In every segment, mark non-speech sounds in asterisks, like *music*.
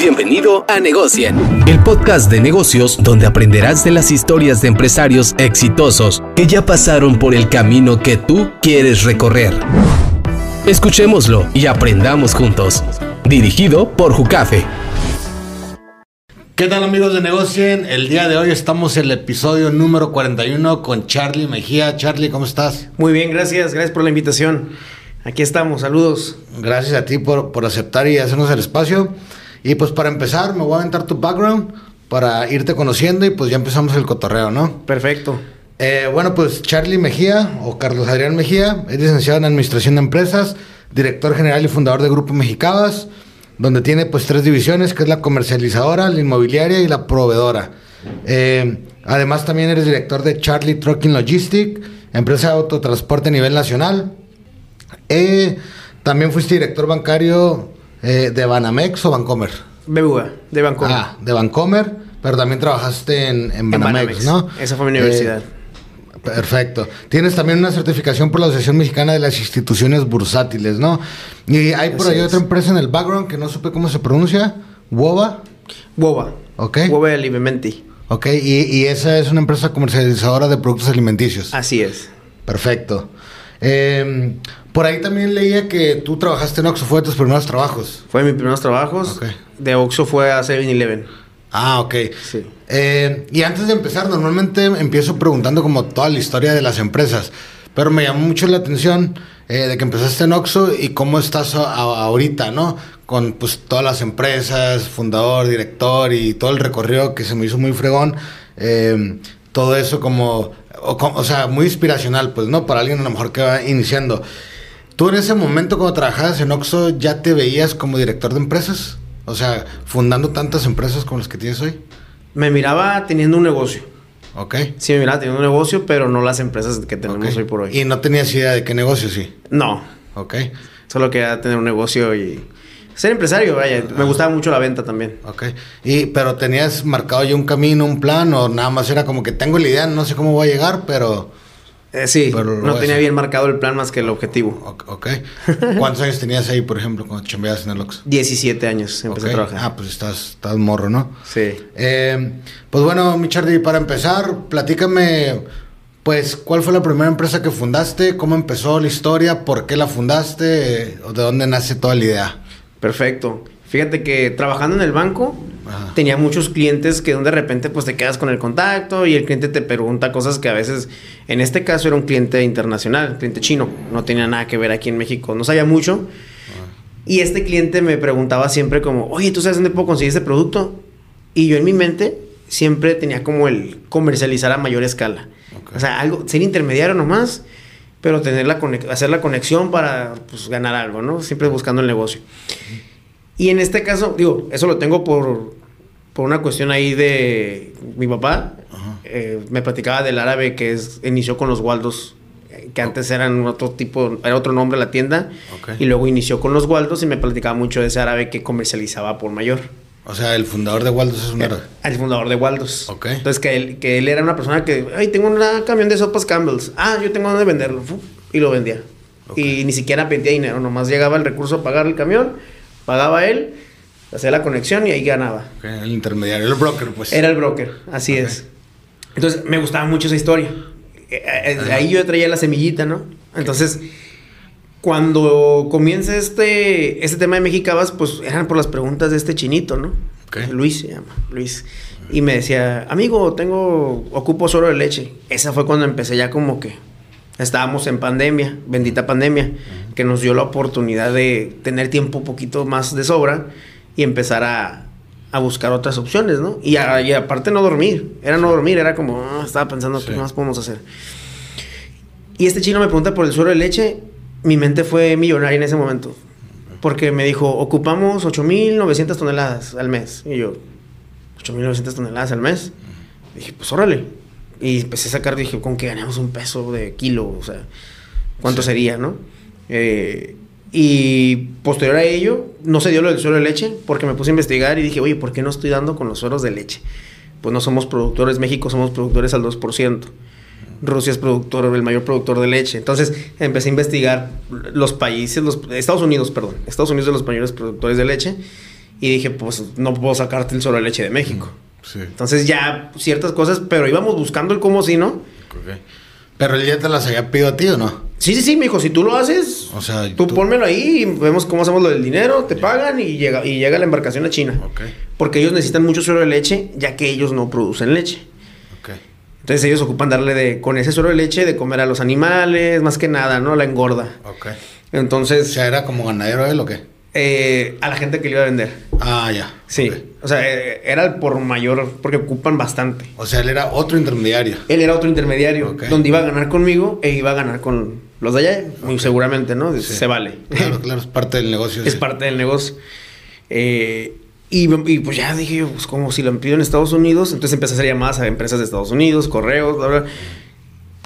Bienvenido a Negocien, el podcast de negocios donde aprenderás de las historias de empresarios exitosos que ya pasaron por el camino que tú quieres recorrer. Escuchémoslo y aprendamos juntos. Dirigido por Jucafe. ¿Qué tal amigos de Negocien? El día de hoy estamos en el episodio número 41 con Charlie Mejía. Charlie, ¿cómo estás? Muy bien, gracias. Gracias por la invitación. Aquí estamos, saludos. Gracias a ti por, por aceptar y hacernos el espacio. Y pues para empezar, me voy a aventar tu background para irte conociendo y pues ya empezamos el cotorreo, ¿no? Perfecto. Eh, bueno, pues Charlie Mejía o Carlos Adrián Mejía es licenciado en Administración de Empresas, director general y fundador de Grupo Mexicabas, donde tiene pues tres divisiones, que es la comercializadora, la inmobiliaria y la proveedora. Eh, además también eres director de Charlie Trucking Logistic, empresa de autotransporte a nivel nacional. Eh, también fuiste director bancario eh, ¿De Banamex o Bancomer? BBVA, de Bancomer. Ah, de Bancomer, pero también trabajaste en, en, Banamex, ¿no? Esa fue mi universidad. Eh, perfecto. Tienes también una certificación por la Asociación Mexicana de las Instituciones Bursátiles, ¿no? Y hay por ahí otra empresa en el background que no supe cómo se pronuncia. ¿WOBA? WOBA. Ok. WOBA Alimenti. Ok, y, y, esa es una empresa comercializadora de productos alimenticios. Así es. Perfecto. Eh, por ahí también leía que tú trabajaste en Oxxo, fue de tus primeros trabajos. Fue de mis primeros trabajos. De Oxxo fue a 7-Eleven. Ah, ok. Sí. Eh, y antes de empezar, normalmente empiezo preguntando como toda la historia de las empresas. Pero me llamó mucho la atención eh, de que empezaste en Oxxo y cómo estás ahorita, ¿no? Con pues todas las empresas, fundador, director y todo el recorrido que se me hizo muy fregón. Eh, todo eso como o, o, sea, muy inspiracional, pues, ¿no? Para alguien a lo mejor que va iniciando. ¿Tú en ese momento cuando trabajabas en Oxxo ya te veías como director de empresas? O sea, fundando tantas empresas como las que tienes hoy. Me miraba teniendo un negocio. Ok. Sí, me miraba teniendo un negocio, pero no las empresas que tenemos okay. hoy por hoy. ¿Y no tenías idea de qué negocio, sí? No. Ok. Solo quería tener un negocio y ser empresario, vaya. Me gustaba mucho la venta también. Ok. Y, pero tenías marcado ya un camino, un plan, o nada más era como que tengo la idea, no sé cómo voy a llegar, pero. Eh, sí, pero no tenía bien marcado el plan más que el objetivo. Ok. ¿Cuántos años tenías ahí, por ejemplo, cuando chambeabas en el Oxxo? 17 años empecé okay. a trabajar. Ah, pues estás, estás morro, ¿no? Sí. Eh, pues bueno, Michardi, para empezar, platícame, pues, ¿cuál fue la primera empresa que fundaste? ¿Cómo empezó la historia? ¿Por qué la fundaste? ¿O de dónde nace toda la idea? Perfecto. Fíjate que trabajando en el banco Ajá. tenía muchos clientes que de repente pues te quedas con el contacto y el cliente te pregunta cosas que a veces, en este caso era un cliente internacional, cliente chino, no tenía nada que ver aquí en México, no sabía mucho. Ajá. Y este cliente me preguntaba siempre como, oye, ¿tú sabes dónde puedo conseguir este producto? Y yo en mi mente siempre tenía como el comercializar a mayor escala. Okay. O sea, algo, ser intermediario nomás, pero tener la hacer la conexión para pues, ganar algo, ¿no? Siempre buscando el negocio. Y en este caso, digo, eso lo tengo por, por una cuestión ahí de mi papá. Eh, me platicaba del árabe que es, inició con los Waldos, que antes eran otro tipo, era otro nombre la tienda. Okay. Y luego inició con los Waldos y me platicaba mucho de ese árabe que comercializaba por mayor. O sea, el fundador de Waldos es un árabe. El fundador de Waldos. Ok. Entonces, que él, que él era una persona que, ay, tengo un camión de sopas Campbell's. Ah, yo tengo donde venderlo. Y lo vendía. Okay. Y ni siquiera pedía dinero, nomás llegaba el recurso a pagar el camión, pagaba él, hacía la conexión y ahí ganaba. Okay, el intermediario, el broker, pues. Era el broker, así okay. es. Entonces, me gustaba mucho esa historia. Ajá. Ahí yo traía la semillita, ¿no? Entonces, cuando comienza este, este tema de Mexicabas, pues eran por las preguntas de este chinito, ¿no? Okay. Luis se llama, Luis. Y me decía, amigo, tengo, ocupo suero de leche. Esa fue cuando empecé ya como que estábamos en pandemia, bendita pandemia, uh -huh. que nos dio la oportunidad de tener tiempo un poquito más de sobra y empezar a, a buscar otras opciones, ¿no? Y, a, y, aparte no dormir, era no dormir, era como, oh, estaba pensando, sí. ¿qué más podemos hacer? Y este chino me pregunta por el suero de leche, mi mente fue millonaria en ese momento, porque me dijo, ocupamos 8.900 toneladas al mes, y yo, 8.900 toneladas al mes, y dije, pues órale, y empecé a sacar, dije, con que ganamos un peso de kilo, o sea, ¿cuánto sí. sería, no? Eh, y posterior a ello, no se dio lo del suero de leche, porque me puse a investigar y dije, oye, ¿por qué no estoy dando con los sueros de leche? Pues no somos productores, México somos productores al 2%. Rusia es productor, el mayor productor de leche. Entonces empecé a investigar los países, los, Estados Unidos, perdón, Estados Unidos de los mayores productores de leche. Y dije, pues no puedo sacarte el solo de leche de México. Entonces ya ciertas cosas, pero íbamos buscando el cómo sí, ¿no? Pero él ya te las había pedido a ti o no? Sí, sí, sí, me dijo, si tú lo haces, o sea, tú, pónmelo ahí y vemos cómo hacemos lo del dinero, te pagan y llega, y llega la embarcación a China. Porque ellos necesitan mucho suero de leche, ya que ellos no producen leche. Entonces ellos ocupan darle de, con ese suero de leche de comer a los animales, más que nada, ¿no? La engorda. Ok. Entonces... O sea, ¿era como ganadero él o qué? Eh, a la gente que le iba a vender. Ah, ya. Sí. O sea, eh, era el por mayor, porque ocupan bastante. O sea, él era otro intermediario. Él era otro intermediario, donde iba a ganar conmigo e iba a ganar con los de allá, muy seguramente, ¿no? Se vale. Claro, claro, es parte del negocio. es parte del negocio. Eh, y, pues ya dije yo, pues como si lo pido en Estados Unidos, entonces empecé a hacer llamadas a empresas de Estados Unidos, correos, bla, bla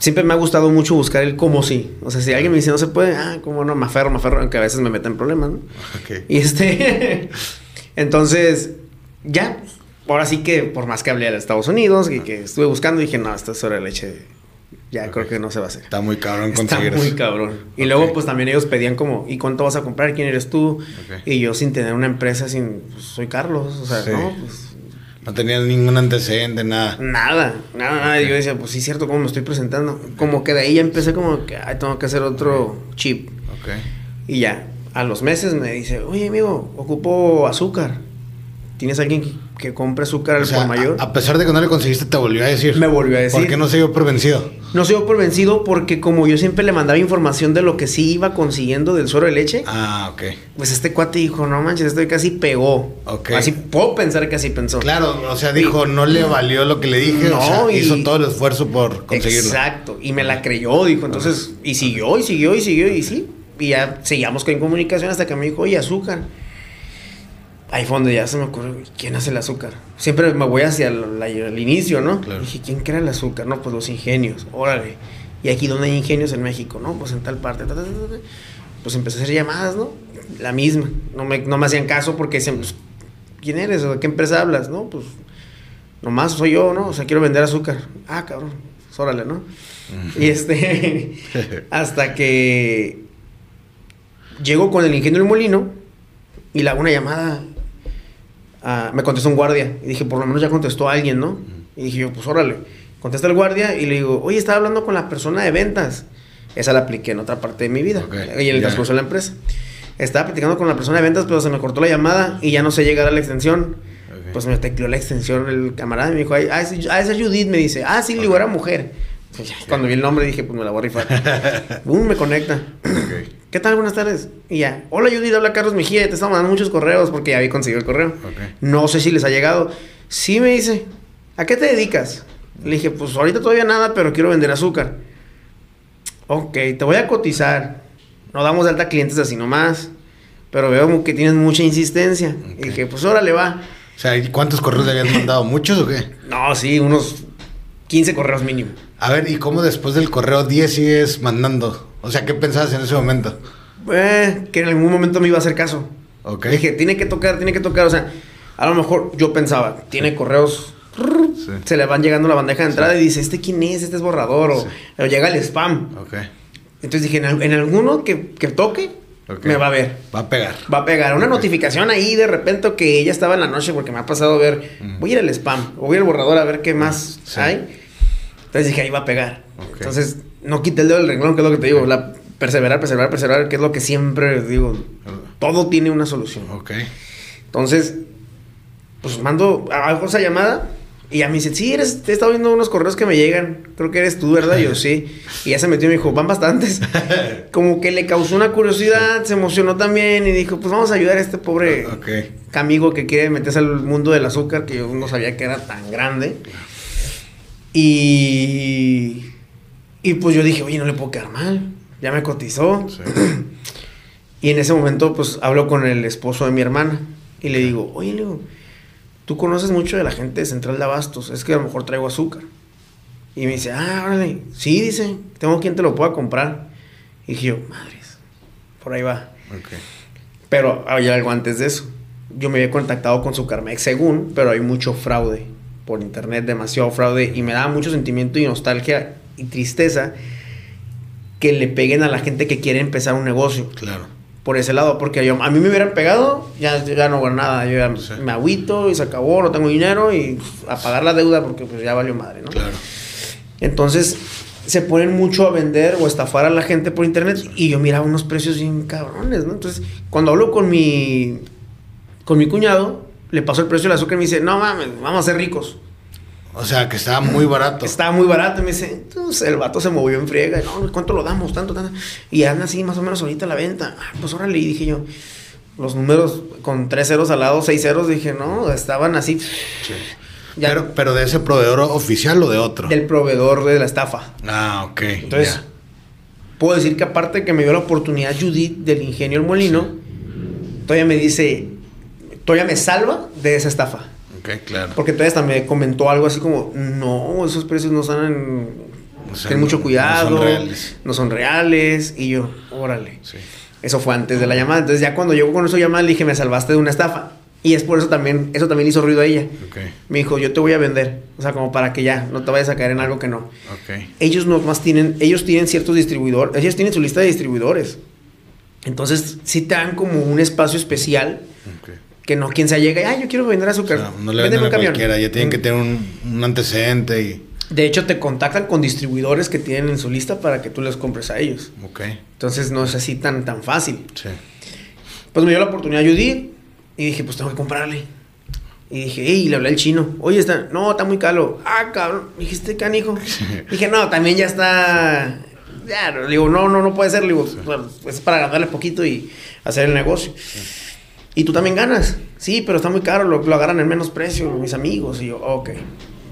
siempre me ha gustado mucho buscar el cómo sí. O sea, si alguien me dice no se puede, ah, cómo no, me aferro, me aferro, aunque a veces me meten en problemas, ¿no? Y este, *laughs* entonces, ya, ahora sí que por más que hablé de Estados Unidos y que estuve buscando, dije, no, esto es sobre leche. Ya creo que no se va a hacer. Está muy cabrón conseguir Está muy cabrón. Y luego, pues también ellos pedían como, ¿y cuánto vas a comprar? ¿Quién eres tú? Y yo sin tener una empresa, sin, pues, soy Carlos. O sea, no, pues no tenía ningún antecedente, nada. Nada, nada, nada. Yo decía, pues sí, es cierto, ¿cómo me estoy presentando? Como que de ahí ya empecé como que, ay, tengo que hacer otro chip. Ok. Y ya, a los meses me dice, oye, amigo, ocupo azúcar. ¿Tienes alguien que, compre azúcar al por mayor? A, pesar de que no le conseguiste, te volvió a decir. Me volvió a decir. ¿Por qué no se dio por vencido? No se dio por vencido porque como yo siempre le mandaba información de lo que sí iba consiguiendo del suero de leche. Ah, ok. Pues este cuate dijo, no manches, esto casi pegó. Ok. Así puedo pensar que así pensó. Claro, o sea, dijo, no le valió lo que le dije. No, hizo todo el esfuerzo por conseguirlo. Exacto. Y me la creyó, dijo. Entonces, y siguió, y siguió, y siguió, y sí. Y ya seguíamos con comunicación hasta que me dijo, oye, azúcar ahí fue donde ya se me ocurrió, ¿quién hace el azúcar? Siempre me voy hacia el, inicio, ¿no? Dije, ¿quién crea el azúcar? No, pues los ingenios, órale. Y aquí donde hay ingenios en México, ¿no? Pues en tal parte. pues empecé a hacer llamadas, ¿no? La misma. No me, no me hacían caso porque decían, pues, ¿quién eres? ¿De qué empresa hablas? No, pues, nomás soy yo, ¿no? O sea, quiero vender azúcar. Ah, cabrón, pues, órale, ¿no? Y este, *laughs* hasta que llego con el ingeniero del molino y le hago una llamada me contestó un guardia. Y dije, por lo menos ya contestó alguien, ¿no? Y dije yo, pues órale. Contesta el guardia y le digo, oye, estaba hablando con la persona de ventas. Esa la apliqué en otra parte de mi vida. y en el transcurso de la empresa. Estaba platicando con la persona de ventas, pero se me cortó la llamada y ya no sé llegar a la extensión. Pues me tecleó la extensión el camarada y me dijo, ah, esa es Judith, me dice. Ah, sí, le digo, era mujer. Pues cuando vi el nombre dije, pues me la voy a rifar. *laughs* Boom, me conecta. ¿Qué tal? Buenas tardes. Y ya, hola Judith, habla Carlos Mejía, te estamos mandando muchos correos porque ya había conseguido el correo. No sé si les ha llegado. Sí, me dice, ¿a qué te dedicas? Le dije, pues ahorita todavía nada, pero quiero vender azúcar. Ok, te voy a cotizar. No damos de alta clientes así nomás. Pero veo que tienes mucha insistencia. Y dije, pues órale, va. O sea, ¿cuántos correos le habían mandado? *laughs* ¿Muchos o qué? No, sí, unos 15 correos mínimo. A ver, ¿y cómo después del correo 10 sigues mandando? O sea, ¿qué pensabas en ese momento? Eh, que en algún momento me iba a hacer caso. Ok. Dije, tiene que tocar, tiene que tocar. O sea, a lo mejor yo pensaba, tiene correos. Se le van llegando la bandeja de entrada y dice, ¿este quién es? Este es borrador. O, llega el spam. Ok. Entonces dije, en, alguno que, toque, me va a ver. Va a pegar. Va a pegar. Una notificación ahí de repente que ella estaba en la noche porque me ha pasado a ver, voy a ir al spam o voy al borrador a ver qué más hay. Entonces dije, ahí va a pegar. Entonces, no quite el dedo del renglón, que es lo que te digo. La, perseverar, perseverar, perseverar, que es lo que siempre digo. Todo tiene una solución. Ok. Entonces, pues mando, hago esa llamada. Y a mí dice, sí, eres, te he estado viendo unos correos que me llegan. Creo que eres tú, ¿verdad? yo, sí. Y ya se metió y me dijo, van bastantes. *laughs* Como que le causó una curiosidad, se emocionó también y dijo, pues vamos a ayudar a este pobre amigo que quiere meterse al mundo del azúcar, que yo no sabía que era tan grande. Y, y pues yo dije, oye, no le puedo quedar mal. Ya me cotizó. *clears throat* y en ese momento, pues hablo con el esposo de mi hermana. Y le digo, oye, Leo, tú conoces mucho de la gente de Central de Abastos. Es que a lo mejor traigo azúcar. Y me dice, ah, órale. Sí, dice, tengo quien te lo pueda comprar. Y dije yo, madres, por ahí va. Pero había algo antes de eso. Yo me había contactado con Sucarmex según, pero hay mucho fraude por internet, demasiado fraude, y me daba mucho sentimiento y nostalgia y tristeza que le peguen a la gente que quiere empezar un negocio. Claro. por ese lado, porque yo, a mí me hubieran pegado, ya, ya no hago nada, yo ya me agüito y se acabó, no tengo dinero y a pagar la deuda porque pues ya valió madre, ¿no? Claro. Entonces se ponen mucho a vender o estafar a la gente por internet y yo miraba unos precios bien cabrones, ¿no? Entonces, cuando hablo con mi con mi cuñado, le paso el precio del azúcar y me dice, "No mames, vamos a ser ricos." O sea, que estaba muy barato. Estaba muy barato. Y me dice, entonces el vato se movió en friega. No, ¿cuánto lo damos? Tanto, tanto. Y anda así, más o menos ahorita a la venta. Ah, pues órale. Y dije yo, los números con tres ceros al lado, seis ceros, dije, no, estaban así. pero, pero de ese proveedor oficial o de otro? Del proveedor de la estafa. Ah, ok. Entonces, puedo decir que aparte que me dio la oportunidad Judith del ingenio El Molino, todavía me dice, todavía me salva de esa estafa claro. Porque entonces también me comentó algo así como, no, esos precios no están ten mucho cuidado. No son reales. No son reales. Y yo, órale. Eso fue antes de la llamada. Entonces ya cuando llegó con esa llamada le dije, me salvaste de una estafa. Y es por eso también, eso también hizo ruido a ella. Me dijo, yo te voy a vender. O sea, como para que ya no te vayas a caer en algo que no. Ellos no más tienen, ellos tienen ciertos distribuidores, ellos tienen su lista de distribuidores. Entonces, sí te dan como un espacio especial que no quien se llega y, ay, yo quiero vender azúcar. no le venden a cualquiera, ya tienen que tener un, antecedente y... De hecho, te contactan con distribuidores que tienen en su lista para que tú les compres a ellos. Ok. Entonces no es así tan, tan fácil. Sí. Pues me dio la oportunidad Judith y dije, pues tengo que comprarle. Y dije, y le hablé al chino. Oye, está, no, está muy caro. Ah, cabrón, dijiste canijo. *laughs* dije, no, también ya está. Ya, le digo, no, no, no puede ser. Le digo, pues, es para ganarle poquito y hacer el negocio. Y tú también ganas. Sí, pero está muy caro, lo, lo agarran en menos precio, mis amigos. Y yo, ok,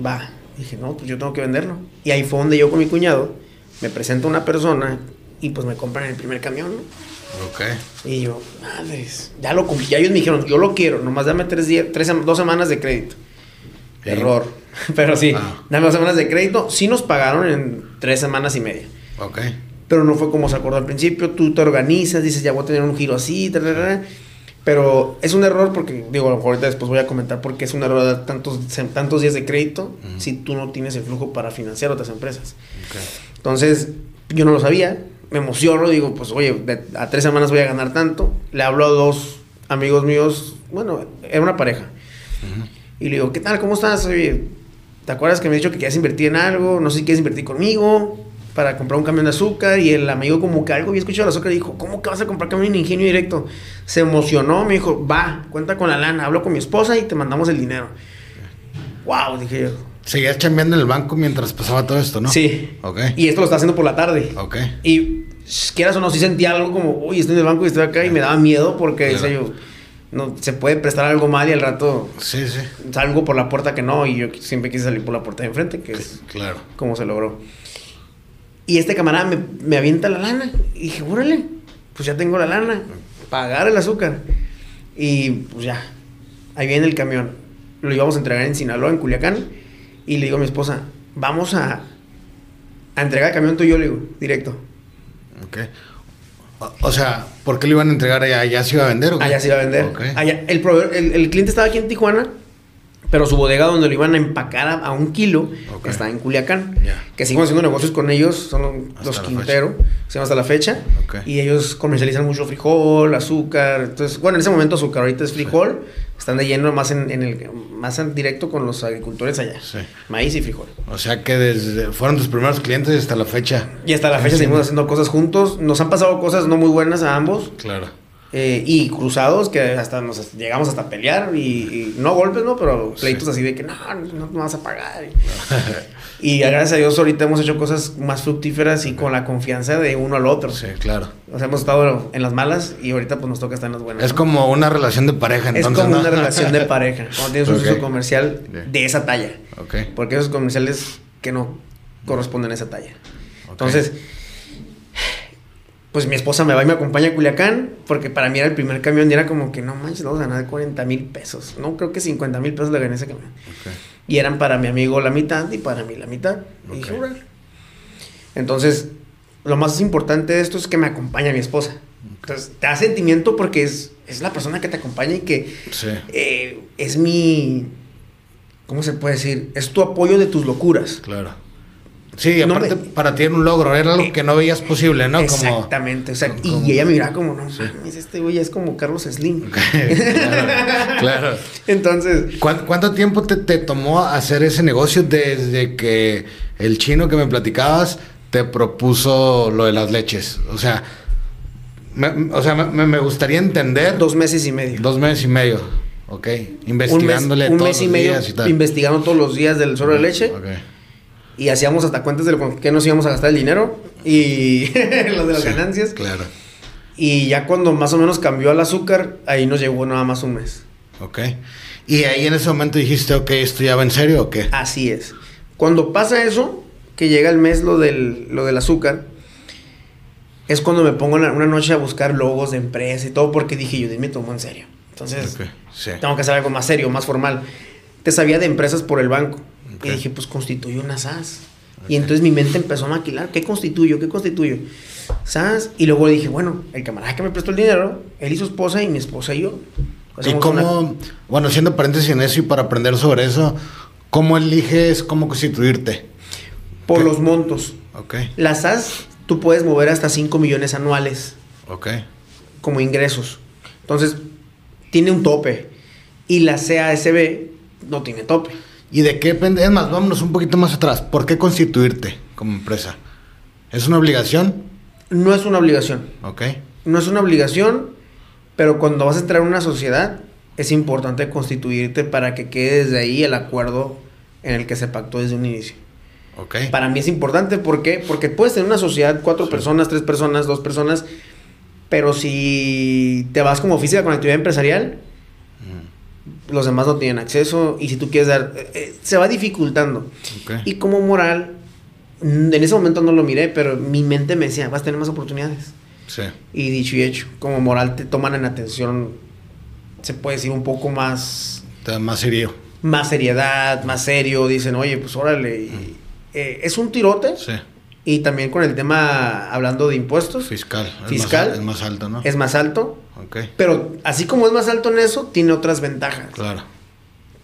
va. dije, no, pues yo tengo que venderlo. Y ahí fue donde yo con mi cuñado me presento a una persona y pues me compran el primer camión, ¿no? Ok. Y yo, madres, ya lo compré. Ya ellos me dijeron, yo lo quiero, nomás dame tres días, tres, dos semanas de crédito. Error. *laughs* Pero sí, ah. dame dos semanas de crédito. Sí nos pagaron en tres semanas y media. Ok. Pero no fue como se acordó al principio. Tú te organizas, dices, ya voy a tener un giro así, tal, pero es un error porque, digo, a lo mejor ahorita después voy a comentar por qué es un error dar tantos, tantos días de crédito si tú no tienes el flujo para financiar otras empresas. Entonces, yo no lo sabía, me emociono, digo, pues oye, a tres semanas voy a ganar tanto. Le hablo a dos amigos míos, bueno, era una pareja. Y le digo, ¿qué tal? ¿Cómo estás? Oye, ¿te acuerdas que me has dicho que querías invertir en algo? No sé si quieres invertir conmigo para comprar un camión de azúcar y el amigo como que algo había escuchado el azúcar y dijo, ¿cómo que vas a comprar camión en ingenio directo? Se emocionó, me dijo, va, cuenta con la lana, hablo con mi esposa y te mandamos el dinero. Wow, dije yo. Seguías chambeando en el banco mientras pasaba todo esto, ¿no? Sí. Ok. Y esto lo está haciendo por la tarde. Ok. Y quieras o no, sí sentía algo como, uy, estoy en el banco y estoy acá y me daba miedo porque yo, no, se puede prestar algo mal y al rato sí, sí. salgo por la puerta que no y yo siempre quise salir por la puerta de enfrente, que es claro. como se logró. Y este camarada me, me avienta la lana. Y dije, órale, pues ya tengo la lana. Pagar el azúcar. Y pues ya, ahí viene el camión. Lo íbamos a entregar en Sinaloa, en Culiacán. Y le digo a mi esposa, vamos a, a entregar el camión tú y yo, le digo, directo. Ok. O, sea, ¿por qué lo iban a entregar allá? ¿Allá se iba a vender? ¿o Allá se iba a vender. Allá, el, el, el cliente estaba aquí en Tijuana pero su bodega donde lo iban a empacar a, un kilo está en Culiacán. Que seguimos haciendo negocios con ellos, son los Quintero, se llama hasta la fecha. Y ellos comercializan mucho frijol, azúcar. Entonces, bueno, en ese momento azúcar, ahorita es frijol. Están de lleno más en, el más en directo con los agricultores allá. Maíz y frijol. O sea que desde fueron tus primeros clientes hasta la fecha. Y hasta la fecha seguimos haciendo cosas juntos. Nos han pasado cosas no muy buenas a ambos. Claro. Eh, y cruzados que hasta nos llegamos hasta a pelear y, no golpes, ¿no? Pero pleitos así de que no, no, me vas a pagar. *laughs* y gracias a Dios ahorita hemos hecho cosas más fructíferas y con la confianza de uno al otro. Sí, claro. O sea, hemos estado en las malas y ahorita pues nos toca estar en las buenas. Es como una relación de pareja, entonces. Es como una relación de pareja. *laughs* Cuando tienes un uso comercial de esa talla. Porque esos comerciales que no corresponden a esa talla. Entonces pues mi esposa me va y me acompaña a Culiacán, porque para mí era el primer camión y era como que no manches, vamos a ganar 40 mil pesos. No, creo que 50 mil pesos le gané ese camión. Y eran para mi amigo la mitad y para mí la mitad. Y dije, Entonces, lo más importante de esto es que me acompaña mi esposa. Entonces, te da sentimiento porque es, es la persona que te acompaña y que eh, es mi. ¿Cómo se puede decir? Es tu apoyo de tus locuras. Claro. Sí, aparte para ti era un logro, era algo que no veías posible, ¿no? Exactamente, y ella me miraba como, no este güey es como Carlos Slim. claro, *laughs* Entonces... ¿Cuánto, tiempo te, te, tomó hacer ese negocio desde que el chino que me platicabas te propuso lo de las leches? O sea, me, o sea, me, gustaría entender... Dos meses y medio. Dos meses y medio, ok. Investigándole un mes, y medio investigando todos los días del suelo de leche. Okay y hacíamos hasta cuentas de lo que nos íbamos a gastar el dinero y *laughs* lo de las ganancias. Claro. Y ya cuando más o menos cambió al azúcar, ahí nos llegó nada más un mes. Ok. Y ahí en ese momento dijiste, ok, ¿esto ya va en serio o qué? Así es. Cuando pasa eso, que llega el mes lo del, lo del azúcar, es cuando me pongo una, noche a buscar logos de empresa y todo, porque dije, yo me tomo en serio. Entonces, tengo que hacer algo más serio, más formal. Te sabía de empresas por el banco. Y dije, pues constituyo una SAS. Y entonces mi mente empezó a maquilar, ¿qué constituyo? ¿Qué constituyo? SAS. Y luego dije, bueno, el camarada que me prestó el dinero, él y su esposa y mi esposa y yo. ¿Y cómo, bueno, haciendo paréntesis en eso y para aprender sobre eso, cómo eliges cómo constituirte? Por los montos. Ok. La SAS, tú puedes mover hasta 5 millones anuales. Ok. Como ingresos. Entonces, tiene un tope. Y la CASB no tiene tope. ¿Y de qué depende? Es más, vámonos un poquito más atrás. ¿Por qué constituirte como empresa? ¿Es una obligación? No es una obligación. Ok. No es una obligación, pero cuando vas a entrar en una sociedad, es importante constituirte para que quede desde ahí el acuerdo en el que se pactó desde un inicio. Ok. Para mí es importante, ¿por qué? Porque puedes tener una sociedad, cuatro personas, tres personas, dos personas, pero si te vas como oficina con actividad empresarial, los demás no tienen acceso y si tú quieres dar, eh, eh, se va dificultando. Y como moral, en ese momento no lo miré, pero mi mente me decía, vas a tener más oportunidades. Sí. Y dicho y hecho, como moral te toman en atención, se puede decir un poco más... Más serio. Más seriedad, más serio, dicen, oye, pues órale. Eh, es un tirote. Sí. Y también con el tema, hablando de impuestos. Fiscal. Fiscal. Es más, alto, ¿no? Es más alto. Ok. Pero así como es más alto en eso, tiene otras ventajas. Claro.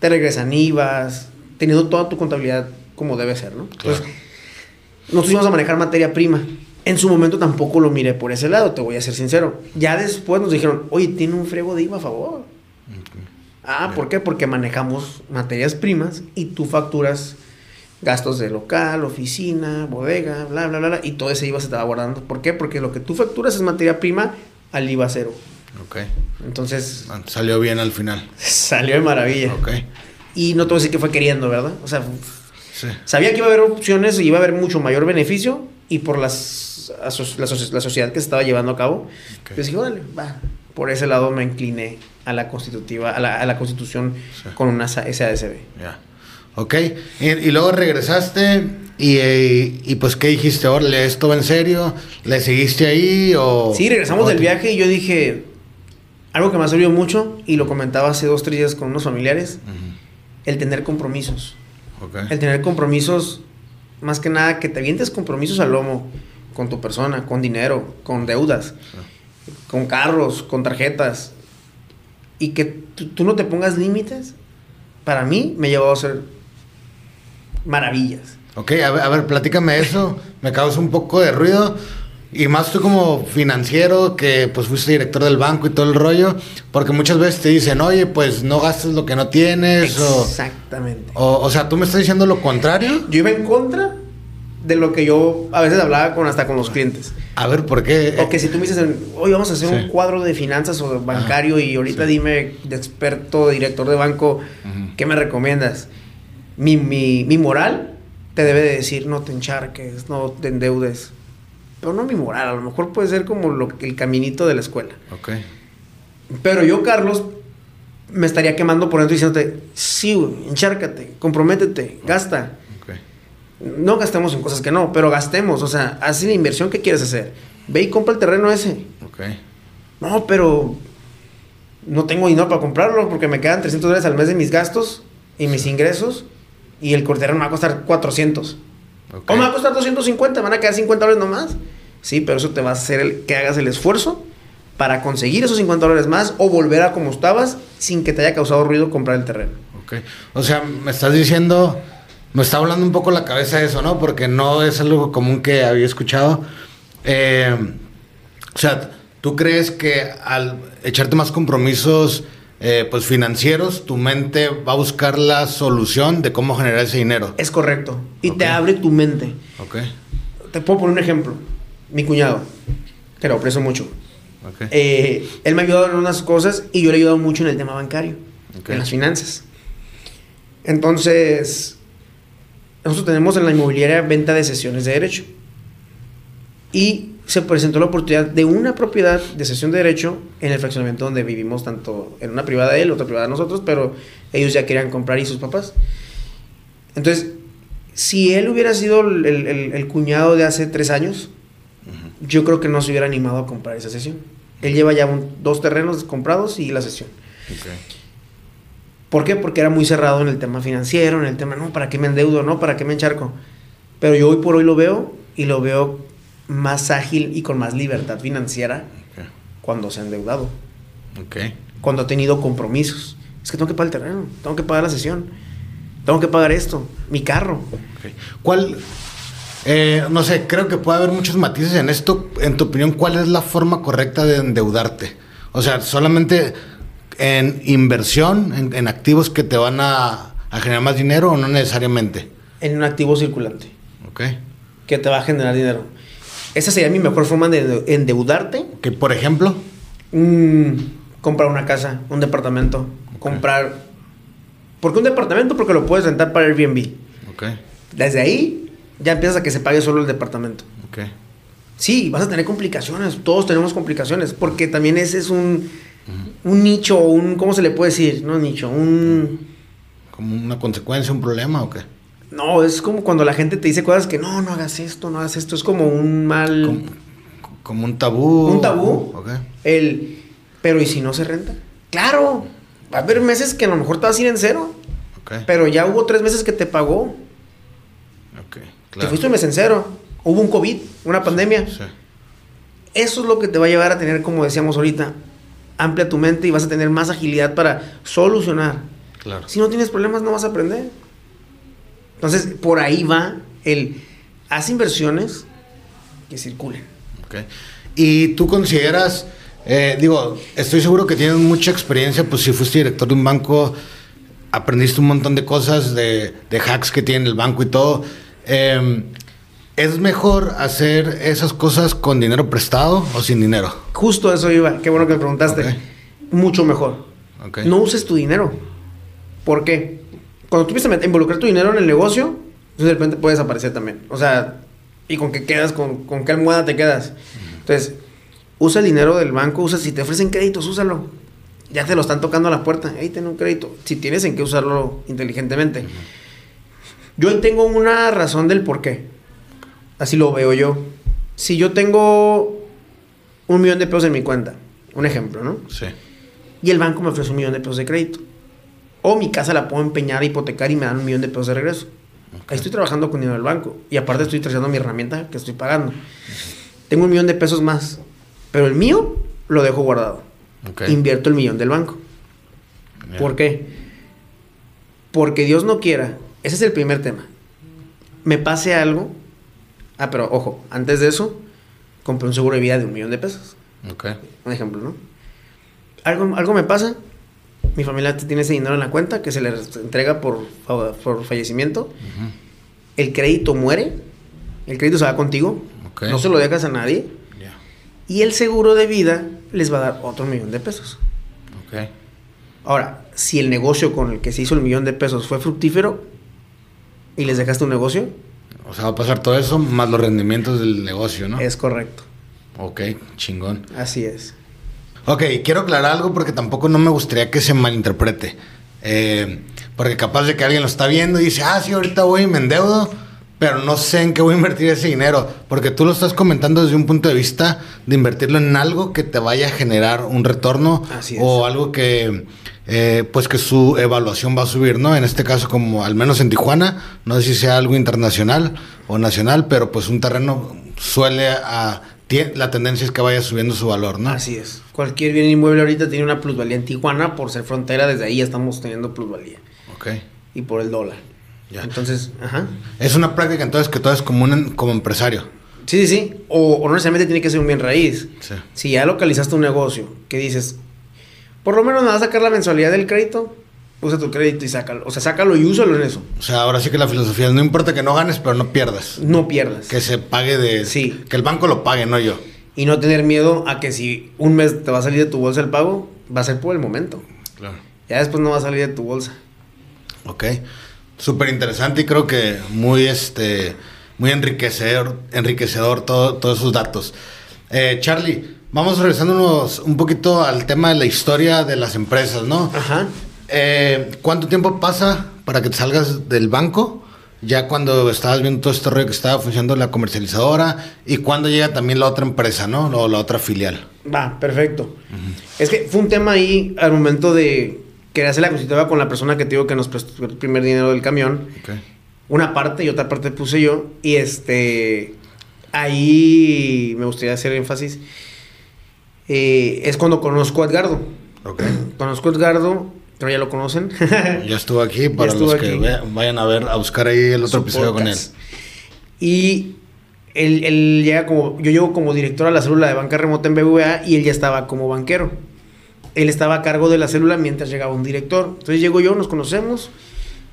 Te regresan IVAs, teniendo toda tu contabilidad como debe ser, ¿no? Entonces, nosotros íbamos a manejar materia prima. En su momento tampoco lo miré por ese lado, te voy a ser sincero. Ya después nos dijeron, oye, tiene un frego de IVA a favor. Ah, ¿por qué? Porque manejamos materias primas y tú facturas gastos de local, oficina, bodega, bla, bla, bla, y todo ese IVA se va guardando. ¿Por qué? Porque lo que tú facturas es materia prima al IVA cero. Ok. Entonces... Salió bien al final. Salió de maravilla. Ok. Y no te voy a decir que fue queriendo, ¿verdad? O sea, sabía que iba a haber opciones y iba a haber mucho mayor beneficio y por las, la, sociedad que se estaba llevando a cabo, okay. pues dije, órale, va. Por ese lado me incliné a la constitutiva, a la, a la constitución con una SADCB. Ya. Ok, y, luego regresaste y, pues ¿qué dijiste? ¿Le esto en serio? ¿Le seguiste ahí o...? Sí, regresamos del viaje y yo dije, algo que me ha servido mucho y lo comentaba hace dos, tres días con unos familiares, el tener compromisos. Okay. El tener compromisos, más que nada, que te avientes compromisos al lomo con tu persona, con dinero, con deudas, con carros, con tarjetas, y que tú no te pongas límites, para mí me ha llevado a ser maravillas. Ok, a ver, a ver, platícame eso. Me causa un poco de ruido. Y más tú como financiero, que pues fuiste director del banco y todo el rollo, porque muchas veces te dicen, oye, pues no gastes lo que no tienes. Exactamente. O, o, sea, tú me estás diciendo lo contrario. Yo iba en contra de lo que yo a veces hablaba con hasta con los clientes. A ver, ¿por qué? O que si tú me dices, oye, vamos a hacer un cuadro de finanzas o bancario y ahorita dime de experto, director de banco, ¿qué me recomiendas? Mi, mi, mi moral te debe de decir no te encharques, no te endeudes. Pero no mi moral, a lo mejor puede ser como lo, el caminito de la escuela. Ok. Pero yo, Carlos, me estaría quemando por dentro diciéndote, sí, encharcate, comprométete, gasta. Okay. No gastemos en cosas que no, pero gastemos. O sea, haz la inversión que quieres hacer. Ve y compra el terreno ese. Ok. No, pero no tengo dinero para comprarlo porque me quedan 300 dólares al mes de mis gastos y mis ingresos y el cortero me va a costar 400. O me va a costar 250, van a quedar 50 dólares nomás. Sí, pero eso te va a hacer el, que hagas el esfuerzo para conseguir esos 50 dólares más o volver a como estabas sin que te haya causado ruido comprar el terreno. Ok. O sea, me estás diciendo me está hablando un poco la cabeza eso, ¿no? Porque no es algo común que había escuchado. Eh, o sea, ¿tú crees que al echarte más compromisos eh, pues financieros, tu mente va a buscar la solución de cómo generar ese dinero? Es correcto. Y te abre tu mente. Ok. Te puedo poner un ejemplo. Mi cuñado, que lo aprecio mucho. Eh, él me ha ayudado en unas cosas y yo le he ayudado mucho en el tema bancario, en las finanzas. Entonces, nosotros tenemos en la inmobiliaria venta de sesiones de derecho. Y se presentó la oportunidad de una propiedad de sesión de derecho en el fraccionamiento donde vivimos, tanto en una privada de él, otra privada de nosotros, pero ellos ya querían comprar y sus papás. Entonces, si él hubiera sido el, cuñado de hace tres años, yo creo que no se hubiera animado a comprar esa sesión. Él lleva ya dos terrenos comprados y la sesión. ¿Por qué? Porque era muy cerrado en el tema financiero, en el tema, no, ¿para qué me endeudo? No, ¿para qué me encharco? Pero yo hoy por hoy lo veo y lo veo más ágil y con más libertad financiera cuando se ha endeudado. Cuando ha tenido compromisos. Es que tengo que pagar el terreno, tengo que pagar la sesión, tengo que pagar esto, mi carro. ¿Cuál, eh, no sé, creo que puede haber muchos matices en esto. En tu opinión, ¿cuál es la forma correcta de endeudarte? O sea, solamente en inversión, en, activos que te van a, generar más dinero o no necesariamente? En un activo circulante. Ok. Que te va a generar dinero. Esa sería mi mejor forma de endeudarte. Que, por ejemplo. Mm, comprar una casa, un departamento. Comprar. ¿Por qué un departamento? Porque lo puedes rentar para Airbnb. Ok. Desde ahí ya empiezas a que se pague solo el departamento. Ok. Sí, vas a tener complicaciones. Todos tenemos complicaciones. Porque también ese es un, un nicho, un. ¿Cómo se le puede decir? No nicho, un. ¿Como una consecuencia, un problema o qué? No, es como cuando la gente te dice cosas que no, no hagas esto, no hagas esto. Es como un mal. Como, un tabú. Un tabú. El. Pero ¿y si no se renta? Claro. Va a haber meses que a lo mejor te vas a ir en cero. Pero ya hubo tres meses que te pagó. Ok, claro. Te fuiste un mes en cero. Hubo un COVID, una pandemia. Sí. Eso es lo que te va a llevar a tener, como decíamos ahorita, amplia tu mente y vas a tener más agilidad para solucionar. Claro. Si no tienes problemas, no vas a aprender. Entonces, por ahí va el, haz inversiones que circulen. Okay. Y tú consideras, eh, digo, estoy seguro que tienes mucha experiencia, pues si fuiste director de un banco, aprendiste un montón de cosas, de, hacks que tiene el banco y todo. Em, ¿Es mejor hacer esas cosas con dinero prestado o sin dinero? Justo eso iba, qué bueno que me preguntaste. Mucho mejor. No uses tu dinero. ¿Por qué? Cuando tú empiezas a involucrar tu dinero en el negocio, entonces de repente puedes aparecer también. O sea, ¿y con qué quedas? ¿Con, con qué almohada te quedas? Entonces, usa el dinero del banco, usa, si te ofrecen créditos, úsalo. Ya te lo están tocando a la puerta, ahí ten un crédito. Si tienes en qué usarlo inteligentemente. Yo ahí tengo una razón del por qué. Así lo veo yo. Si yo tengo un millón de pesos en mi cuenta, un ejemplo, ¿no? Sí. Y el banco me ofrece un millón de pesos de crédito. O mi casa la puedo empeñar, hipotecar y me dan un millón de pesos de regreso. Ahí estoy trabajando con dinero del banco. Y aparte estoy trayendo mi herramienta que estoy pagando. Tengo un millón de pesos más. Pero el mío lo dejo guardado. Invierto el millón del banco. ¿Por qué? Porque Dios no quiera. Ese es el primer tema. Me pase algo. Ah, pero ojo, antes de eso, compré un seguro de vida de un millón de pesos. Un ejemplo, ¿no? Algo, algo me pasa, mi familia tiene ese dinero en la cuenta que se le entrega por, por fallecimiento. El crédito muere, el crédito se va contigo, no se lo dejas a nadie. Y el seguro de vida les va a dar otro millón de pesos. Ahora, si el negocio con el que se hizo el millón de pesos fue fructífero y les dejaste un negocio. O sea, va a pasar todo eso más los rendimientos del negocio, ¿no? Es correcto. Ok, chingón. Así es. Ok, quiero aclarar algo porque tampoco no me gustaría que se malinterprete. Eh, porque capaz de que alguien lo está viendo y dice, ah, sí, ahorita voy y me endeudo, pero no sé en qué voy a invertir ese dinero. Porque tú lo estás comentando desde un punto de vista de invertirlo en algo que te vaya a generar un retorno o algo que, eh, pues que su evaluación va a subir, ¿no? En este caso, como al menos en Tijuana, no sé si sea algo internacional o nacional, pero pues un terreno suele a la tendencia es que vaya subiendo su valor, ¿no? Así es. Cualquier bien inmueble ahorita tiene una plusvalía en Tijuana, por ser frontera, desde ahí ya estamos teniendo plusvalía. Ok. Y por el dólar. Entonces, ajá. Es una práctica entonces que todo es común como empresario. Sí, sí, sí. O, no necesariamente tiene que ser un bien raíz. Si ya localizaste un negocio que dices, por lo menos me vas a sacar la mensualidad del crédito, usa tu crédito y sácalo. O sea, sácalo y úsalo en eso. O sea, ahora sí que la filosofía es, no importa que no ganes, pero no pierdas. No pierdas. Que se pague de... Sí. Que el banco lo pague, no yo. Y no tener miedo a que si un mes te va a salir de tu bolsa el pago, va a ser por el momento. Claro. Ya después no va a salir de tu bolsa. Ok. Súper interesante y creo que muy, este, muy enriquecedor, enriquecedor todo, todos esos datos. Eh, Charlie, vamos regresándonos un poquito al tema de la historia de las empresas, ¿no? Ajá. Eh, ¿Cuánto tiempo pasa para que te salgas del banco? Ya cuando estabas viendo todo este rollo que estaba funcionando la comercializadora y cuando llega también la otra empresa, ¿no? O la otra filial. Va, perfecto. Es que fue un tema ahí al momento de quería hacer la constitutiva con la persona que te digo que nos prestó el primer dinero del camión. Una parte y otra parte puse yo. Y este. Ahí me gustaría hacer énfasis. Eh, es cuando conozco a Edgardo. Conozco a Edgardo, pero ya lo conocen. ya estuvo aquí para los que vayan a ver, a buscar ahí el otro episodio con él. Y él, él, llega como. Yo llego como director a la célula de banca remota en BVA y él ya estaba como banquero él estaba a cargo de la célula mientras llegaba un director. Entonces llego yo, nos conocemos.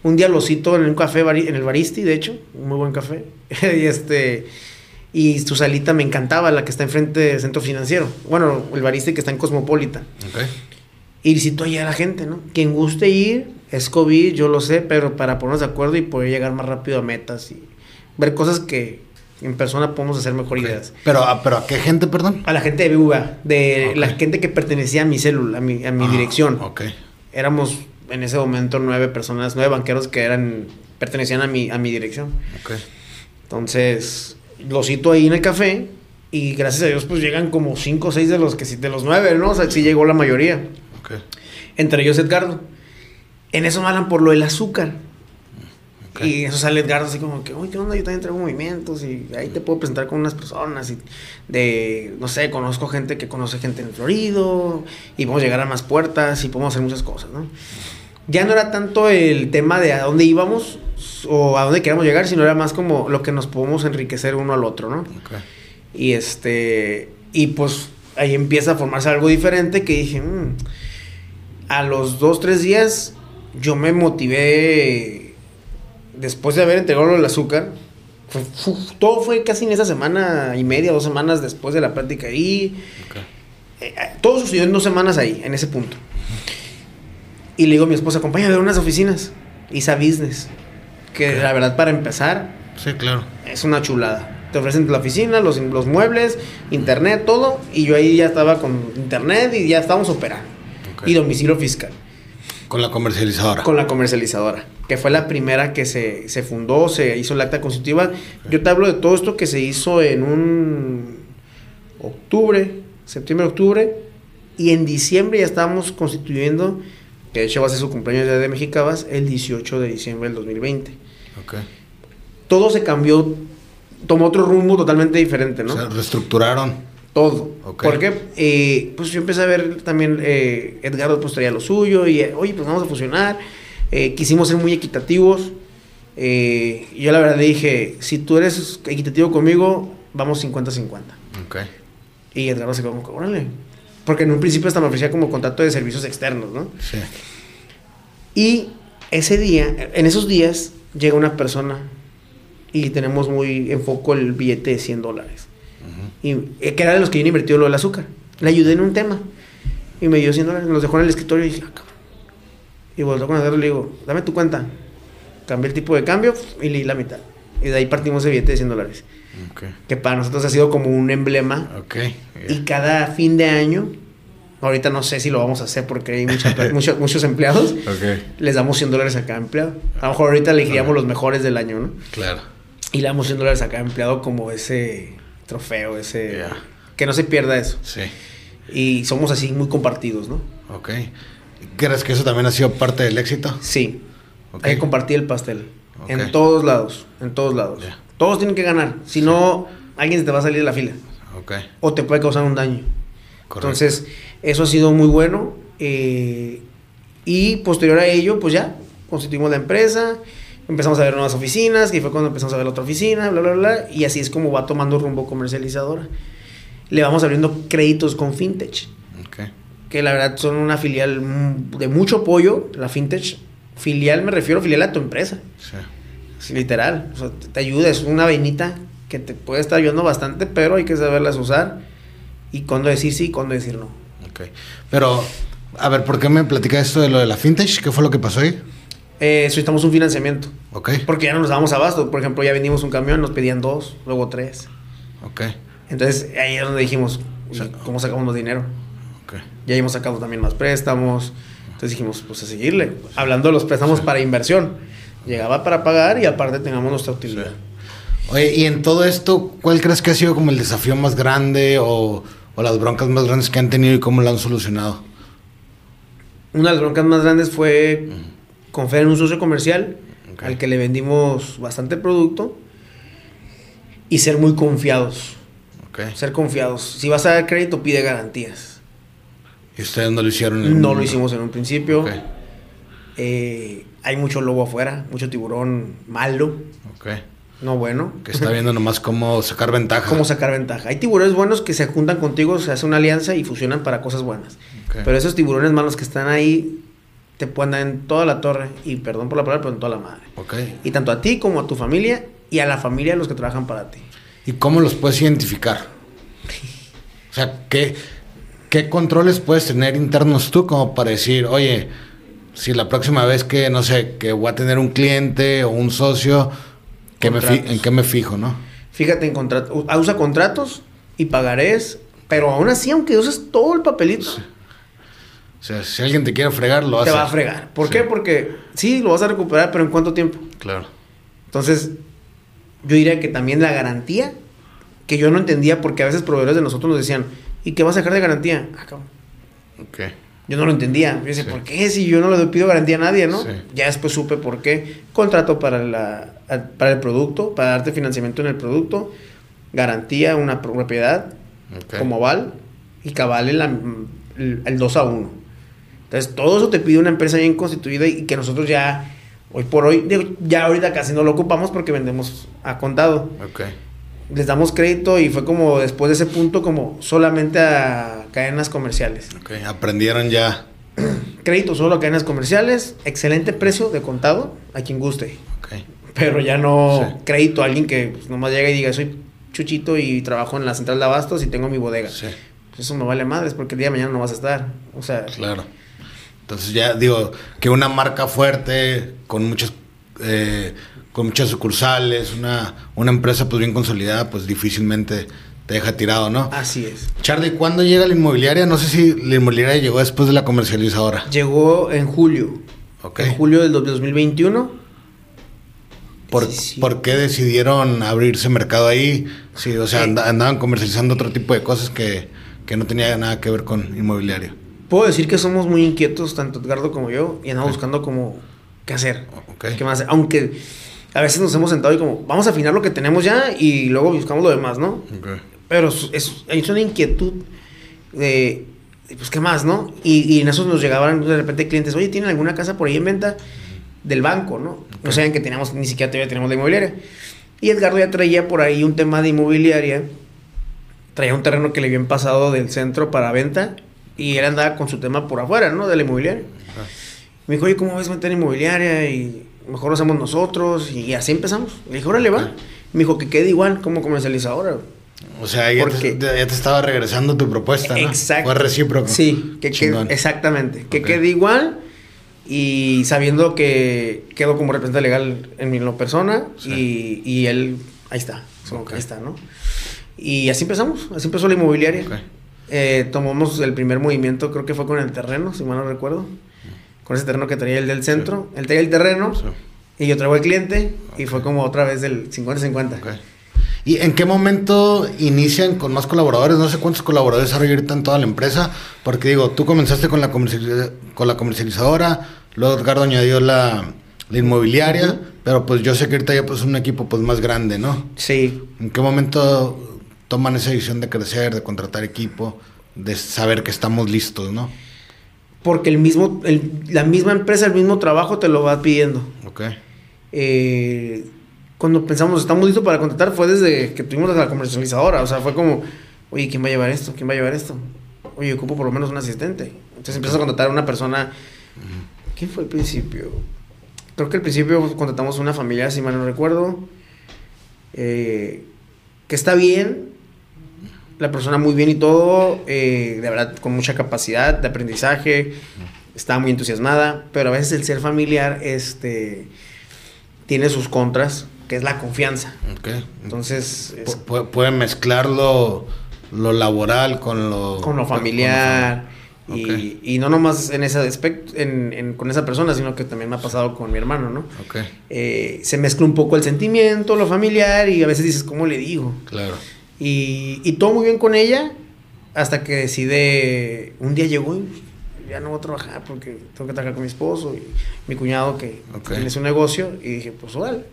Un día lo cito en un café, en el Baristi, de hecho, un muy buen café. *laughs* y este y su salita me encantaba, la que está enfrente del centro financiero. Bueno, el Baristi que está en Cosmopolita. Okay. Y cito allá a la gente, ¿no? Quien guste ir, es COVID, yo lo sé, pero para ponernos de acuerdo y poder llegar más rápido a metas y ver cosas que, en persona podemos hacer mejor ideas. Pero, ah, pero ¿a qué gente, perdón? A la gente de BVA, de la gente que pertenecía a mi célula, a mi, a mi ah, dirección. Ok. Éramos en ese momento nueve personas, nueve banqueros que eran, pertenecían a mi, a mi dirección. Ok. Entonces, lo cito ahí en el café y gracias a Dios pues llegan como cinco o seis de los que de los nueve, ¿no? O sea, sí llegó la mayoría. Entre ellos Edgardo. En eso me hablan por lo del azúcar. Y eso sale Edgardo así como que, uy, ¿qué onda? Yo también traigo movimientos y ahí te puedo presentar con unas personas y de, no sé, conozco gente que conoce gente en Florido y podemos llegar a más puertas y podemos hacer muchas cosas, ¿no? Ya no era tanto el tema de a dónde íbamos o a dónde queríamos llegar, sino era más como lo que nos podemos enriquecer uno al otro, ¿no? Y este, y pues ahí empieza a formarse algo diferente que dije, mm, a los dos, tres días yo me motivé después de haber entregado el azúcar, todo fue casi en esa semana y media, dos semanas después de la práctica ahí. Eh, eh, todo sucedió en dos semanas ahí, en ese punto. Y le digo a mi esposa, acompáñame a ver unas oficinas. Isa Business. Que la verdad, para empezar, sí, claro. es una chulada. Te ofrecen la oficina, los, los muebles, internet, todo. Y yo ahí ya estaba con internet y ya estábamos operando. Y domicilio fiscal. Con la comercializadora. Con la comercializadora que fue la primera que se, fundó, se hizo el acta constitutiva. Yo te hablo de todo esto que se hizo en un octubre, septiembre, octubre, y en diciembre ya estábamos constituyendo, que de hecho va a ser su cumpleaños de Mexicabas, el 18 de diciembre del 2020. Okay. Todo se cambió, tomó otro rumbo totalmente diferente, ¿no? Se reestructuraron. Todo. Porque, eh, pues yo empecé a ver también, eh, Edgardo pues traía lo suyo, y oye, pues vamos a fusionar eh, quisimos ser muy equitativos. Eh, yo la verdad le dije, si tú eres equitativo conmigo, vamos 50-50. Okay. Y Edgardo se quedó como, órale. Porque en un principio hasta me ofrecía como contrato de servicios externos, ¿no? Sí. Y ese día, en esos días, llega una persona y tenemos muy en foco el billete de 100 dólares. Y eh, que era de los que yo invertido lo del azúcar. Le ayudé en un tema. Y me dio 100 dólares, los dejó en el escritorio y dije, ah, y volvió con el y le digo, dame tu cuenta. Cambié el tipo de cambio y le di la mitad. Y de ahí partimos el billete de 100 dólares. Que para nosotros ha sido como un emblema. Y cada fin de año, ahorita no sé si lo vamos a hacer porque hay *laughs* muchos, muchos empleados, les damos 100 dólares a cada empleado. A lo mejor ahorita elegiríamos los mejores del año, ¿no? Claro. Y le damos 100 dólares a cada empleado como ese trofeo, ese... Que no se pierda eso. Sí. Y somos así muy compartidos, ¿no? Ok. ¿Crees que eso también ha sido parte del éxito? Sí. Hay que compartir el pastel. En todos lados. En todos lados. Todos tienen que ganar. Si no, alguien se te va a salir de la fila. Okay. O te puede causar un daño. Entonces, eso ha sido muy bueno. Eh, y posterior a ello, pues ya, constituimos la empresa. Empezamos a ver nuevas oficinas, y fue cuando empezamos a ver la otra oficina, bla, bla, bla. Y así es como va tomando rumbo comercializadora. Le vamos abriendo créditos con Fintech. Ok. Que la verdad son una filial de mucho apoyo, la Fintech. Filial, me refiero filial a tu empresa. Sí. Literal. O sea, te, ayuda, es una vainita que te puede estar ayudando bastante, pero hay que saberlas usar. Y cuándo decir sí y cuándo decir no. Ok. Pero, a ver, ¿por qué me platica esto de lo de la fintech? ¿Qué fue lo que pasó ahí? Eh, solicitamos un financiamiento. Ok. Porque ya no nos dábamos abasto. Por ejemplo, ya vendimos un camión, nos pedían dos, luego tres. Ok. Entonces ahí es donde dijimos, ¿y sea, ¿cómo sacamos los dinero? Ok. Ya hemos sacado también más préstamos. Entonces dijimos, pues a seguirle. Hablando de los préstamos para inversión. Llegaba para pagar y aparte tengamos nuestra utilidad. Oye, y en todo esto, ¿cuál crees que ha sido como el desafío más grande o, o las broncas más grandes que han tenido y cómo lo han solucionado? Una de las broncas más grandes fue confiar en un socio comercial al que le vendimos bastante producto y ser muy confiados. Ok. Ser confiados. Si vas a dar crédito, pide garantías. ¿Y ustedes no lo hicieron? en No lo hicimos en un principio. Ok. Eh, hay mucho lobo afuera, mucho tiburón malo, Ok. no bueno. Que está viendo nomás cómo sacar ventaja. Cómo sacar ventaja. Hay tiburones buenos que se juntan contigo, se hace una alianza y fusionan para cosas buenas. Pero esos tiburones malos que están ahí te pueden dar en toda la torre, y perdón por la palabra, pero en toda la madre. Ok. Y tanto a ti como a tu familia y a la familia de los que trabajan para ti. ¿Y cómo los puedes identificar? O sea, ¿qué, ¿qué controles puedes tener internos tú como para decir, oye, si la próxima vez que, no sé, que voy a tener un cliente o un socio, ¿qué me fi- Contratos. ¿en qué me fijo, no? Fíjate en contratos, usa contratos y pagarés, pero aún así, aunque uses todo el papelito, O sea, si alguien te quiere fregar, lo te hace. va a fregar. ¿Por Sí. qué? Porque sí, lo vas a recuperar, pero ¿en cuánto tiempo? Claro. Entonces, yo diría que también la garantía, que yo no entendía porque a veces proveedores de nosotros nos decían, ¿y qué vas a dejar de garantía? Ah, cabrón. Ok. Yo no lo entendía. Yo decía, Sí. ¿por qué? Si yo no le pido garantía a nadie, ¿no? Sí. Ya después supe por qué. Contrato para, la, para el producto, para darte financiamiento en el producto, garantía, una propiedad como aval y que avale la- el, el 2 a 1. Entonces, todo eso te pide una empresa bien constituida y que nosotros ya, hoy por hoy, ya ahorita casi no lo ocupamos porque vendemos a contado. Ok. Les damos crédito y fue como después de ese punto, como solamente a cadenas comerciales. Ok. Aprendieron ya. *clears throat* Crédito solo a cadenas comerciales, excelente precio de contado a quien guste. Ok. Pero ya no Sí. crédito a alguien que pues, nomás llega y diga, soy chuchito y trabajo en la central de abastos y tengo mi bodega. Sí. Pues eso me vale madres porque el día de mañana no vas a estar. O sea, Claro. Entonces ya digo que una marca fuerte con muchas eh, con muchas sucursales, una, una empresa pues bien consolidada, pues difícilmente te deja tirado, ¿no? así es. Charlie, ¿cuándo llega la inmobiliaria? No sé si la inmobiliaria llegó después de la comercializadora. Llegó en julio. Ok. En julio del 2021. ¿Por, Sí, sí. por qué decidieron abrirse mercado ahí? Sí, o sea, anda- andaban comercializando otro tipo de cosas que, que no tenía nada que ver con inmobiliaria. Puedo decir que somos muy inquietos, tanto Edgardo como yo, y andamos buscando como qué hacer. Ok. ¿Qué más hacer? Aunque a veces nos hemos sentado y como, vamos a afinar lo que tenemos ya y luego buscamos lo demás, ¿no? Ok. Pero es, es, es una inquietud de, pues, ¿qué más, no? Y, y en esos nos llegaban de repente clientes, oye, ¿tienen alguna casa por ahí en venta? Del banco, ¿no? No sabían que teníamos, ni siquiera todavía teníamos la inmobiliaria. Y Edgardo ya traía por ahí un tema de inmobiliaria. Traía un terreno que le habían pasado del centro para venta. Y él andaba con su tema por afuera, ¿no? De la inmobiliaria. Me dijo, oye, ¿cómo ves meter inmobiliaria? Y mejor lo hacemos nosotros. Y así empezamos. Le dije, órale, va. Me dijo que quede igual como comercializadora. O sea, ya, Porque- te, ya te estaba regresando tu propuesta, ¿no? Exacto. Fue recíproco. Sí, que quede, Chingón. exactamente. Que Ok. quede igual y sabiendo que quedo como representante legal en mi persona Sí. y, y él, ahí está, como Ok. que ahí está, ¿no? Y así empezamos, así empezó la inmobiliaria. Ok. Eh, tomamos el primer movimiento, creo que fue con el terreno, si mal no recuerdo. Con ese terreno que traía el del centro. Él traía el terreno Sí. y yo traigo el cliente y fue como otra vez del 50-50. Ok. ¿Y en qué momento inician con más colaboradores? No sé cuántos colaboradores hay ahorita en toda la empresa, porque digo, tú comenzaste con la, comercializa- con la comercializadora, luego Edgardo añadió la, la inmobiliaria, Ujú. pero pues yo sé que ahorita ya pues un equipo pues más grande, ¿no? Sí, ¿En qué momento toman esa decisión de crecer, de contratar equipo, de saber que estamos listos, ¿no? porque el mismo, el- la misma empresa, el mismo trabajo te lo va pidiendo. Ok. eh, cuando pensamos, estamos listos para contratar, fue desde que tuvimos la comercializadora. O sea, fue como, oye, ¿quién va a llevar esto? ¿Quién va a llevar esto? Oye, ocupo por lo menos un asistente. Entonces empiezas a contratar a una persona. ¿Quién fue el principio? Creo que al principio contratamos una familia, si mal no recuerdo. Eh, que está bien, la persona muy bien y todo, eh, de verdad con mucha capacidad de aprendizaje, está muy entusiasmada, pero a veces el ser familiar este, tiene sus contras, que es la confianza. Entonces... pueden mezclarlo lo laboral con lo... Con lo familiar. y, no nomás en ese aspecto, en, con esa persona, sino que también me ha pasado con mi hermano, ¿no? Eh, se mezcla un poco el sentimiento, lo familiar, y a veces dices, ¿cómo le digo? Claro. Y, y todo muy bien con ella, hasta que decide, un día llegó y ya no voy a trabajar porque tengo que trabajar con mi esposo y mi cuñado que tiene su negocio, y dije, pues vale.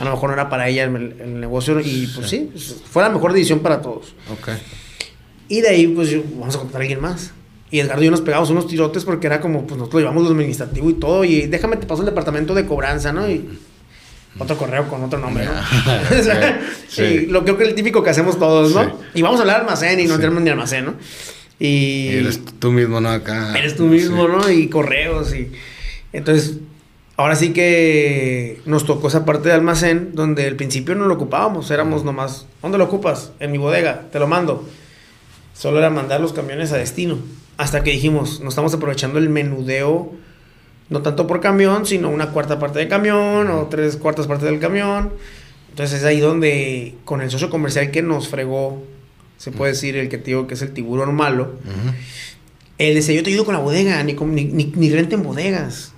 A lo mejor no era para ella el, negocio y pues sí, pues, fue la mejor decisión para todos. Y de ahí pues vamos a contratar a alguien más. Y Edgardo y yo nos pegamos unos tirotes porque era como, pues nosotros llevamos lo administrativo y todo. Y déjame te paso el departamento de cobranza, ¿no? Y otro correo con otro nombre, ¿no? *laughs* *laughs* sí. lo creo que es el típico que hacemos todos, ¿no? Y vamos a hablar almacén y no tenemos ni almacén, ¿no? Y, eres tú mismo, ¿no? Acá. Eres tú mismo, ¿no? Y correos y... Entonces, ahora sí que nos tocó esa parte de almacén donde al principio no lo ocupábamos, éramos nomás, ¿dónde lo ocupas? En mi bodega, te lo mando. Solo era mandar los camiones a destino. Hasta que dijimos, nos estamos aprovechando el menudeo, no tanto por camión, sino una cuarta parte del camión o tres cuartas partes del camión. Entonces es ahí donde con el socio comercial que nos fregó, se puede decir el que te digo que es el tiburón malo, él decía, yo te ayudo con la bodega, ni, ni, ni, renten bodegas.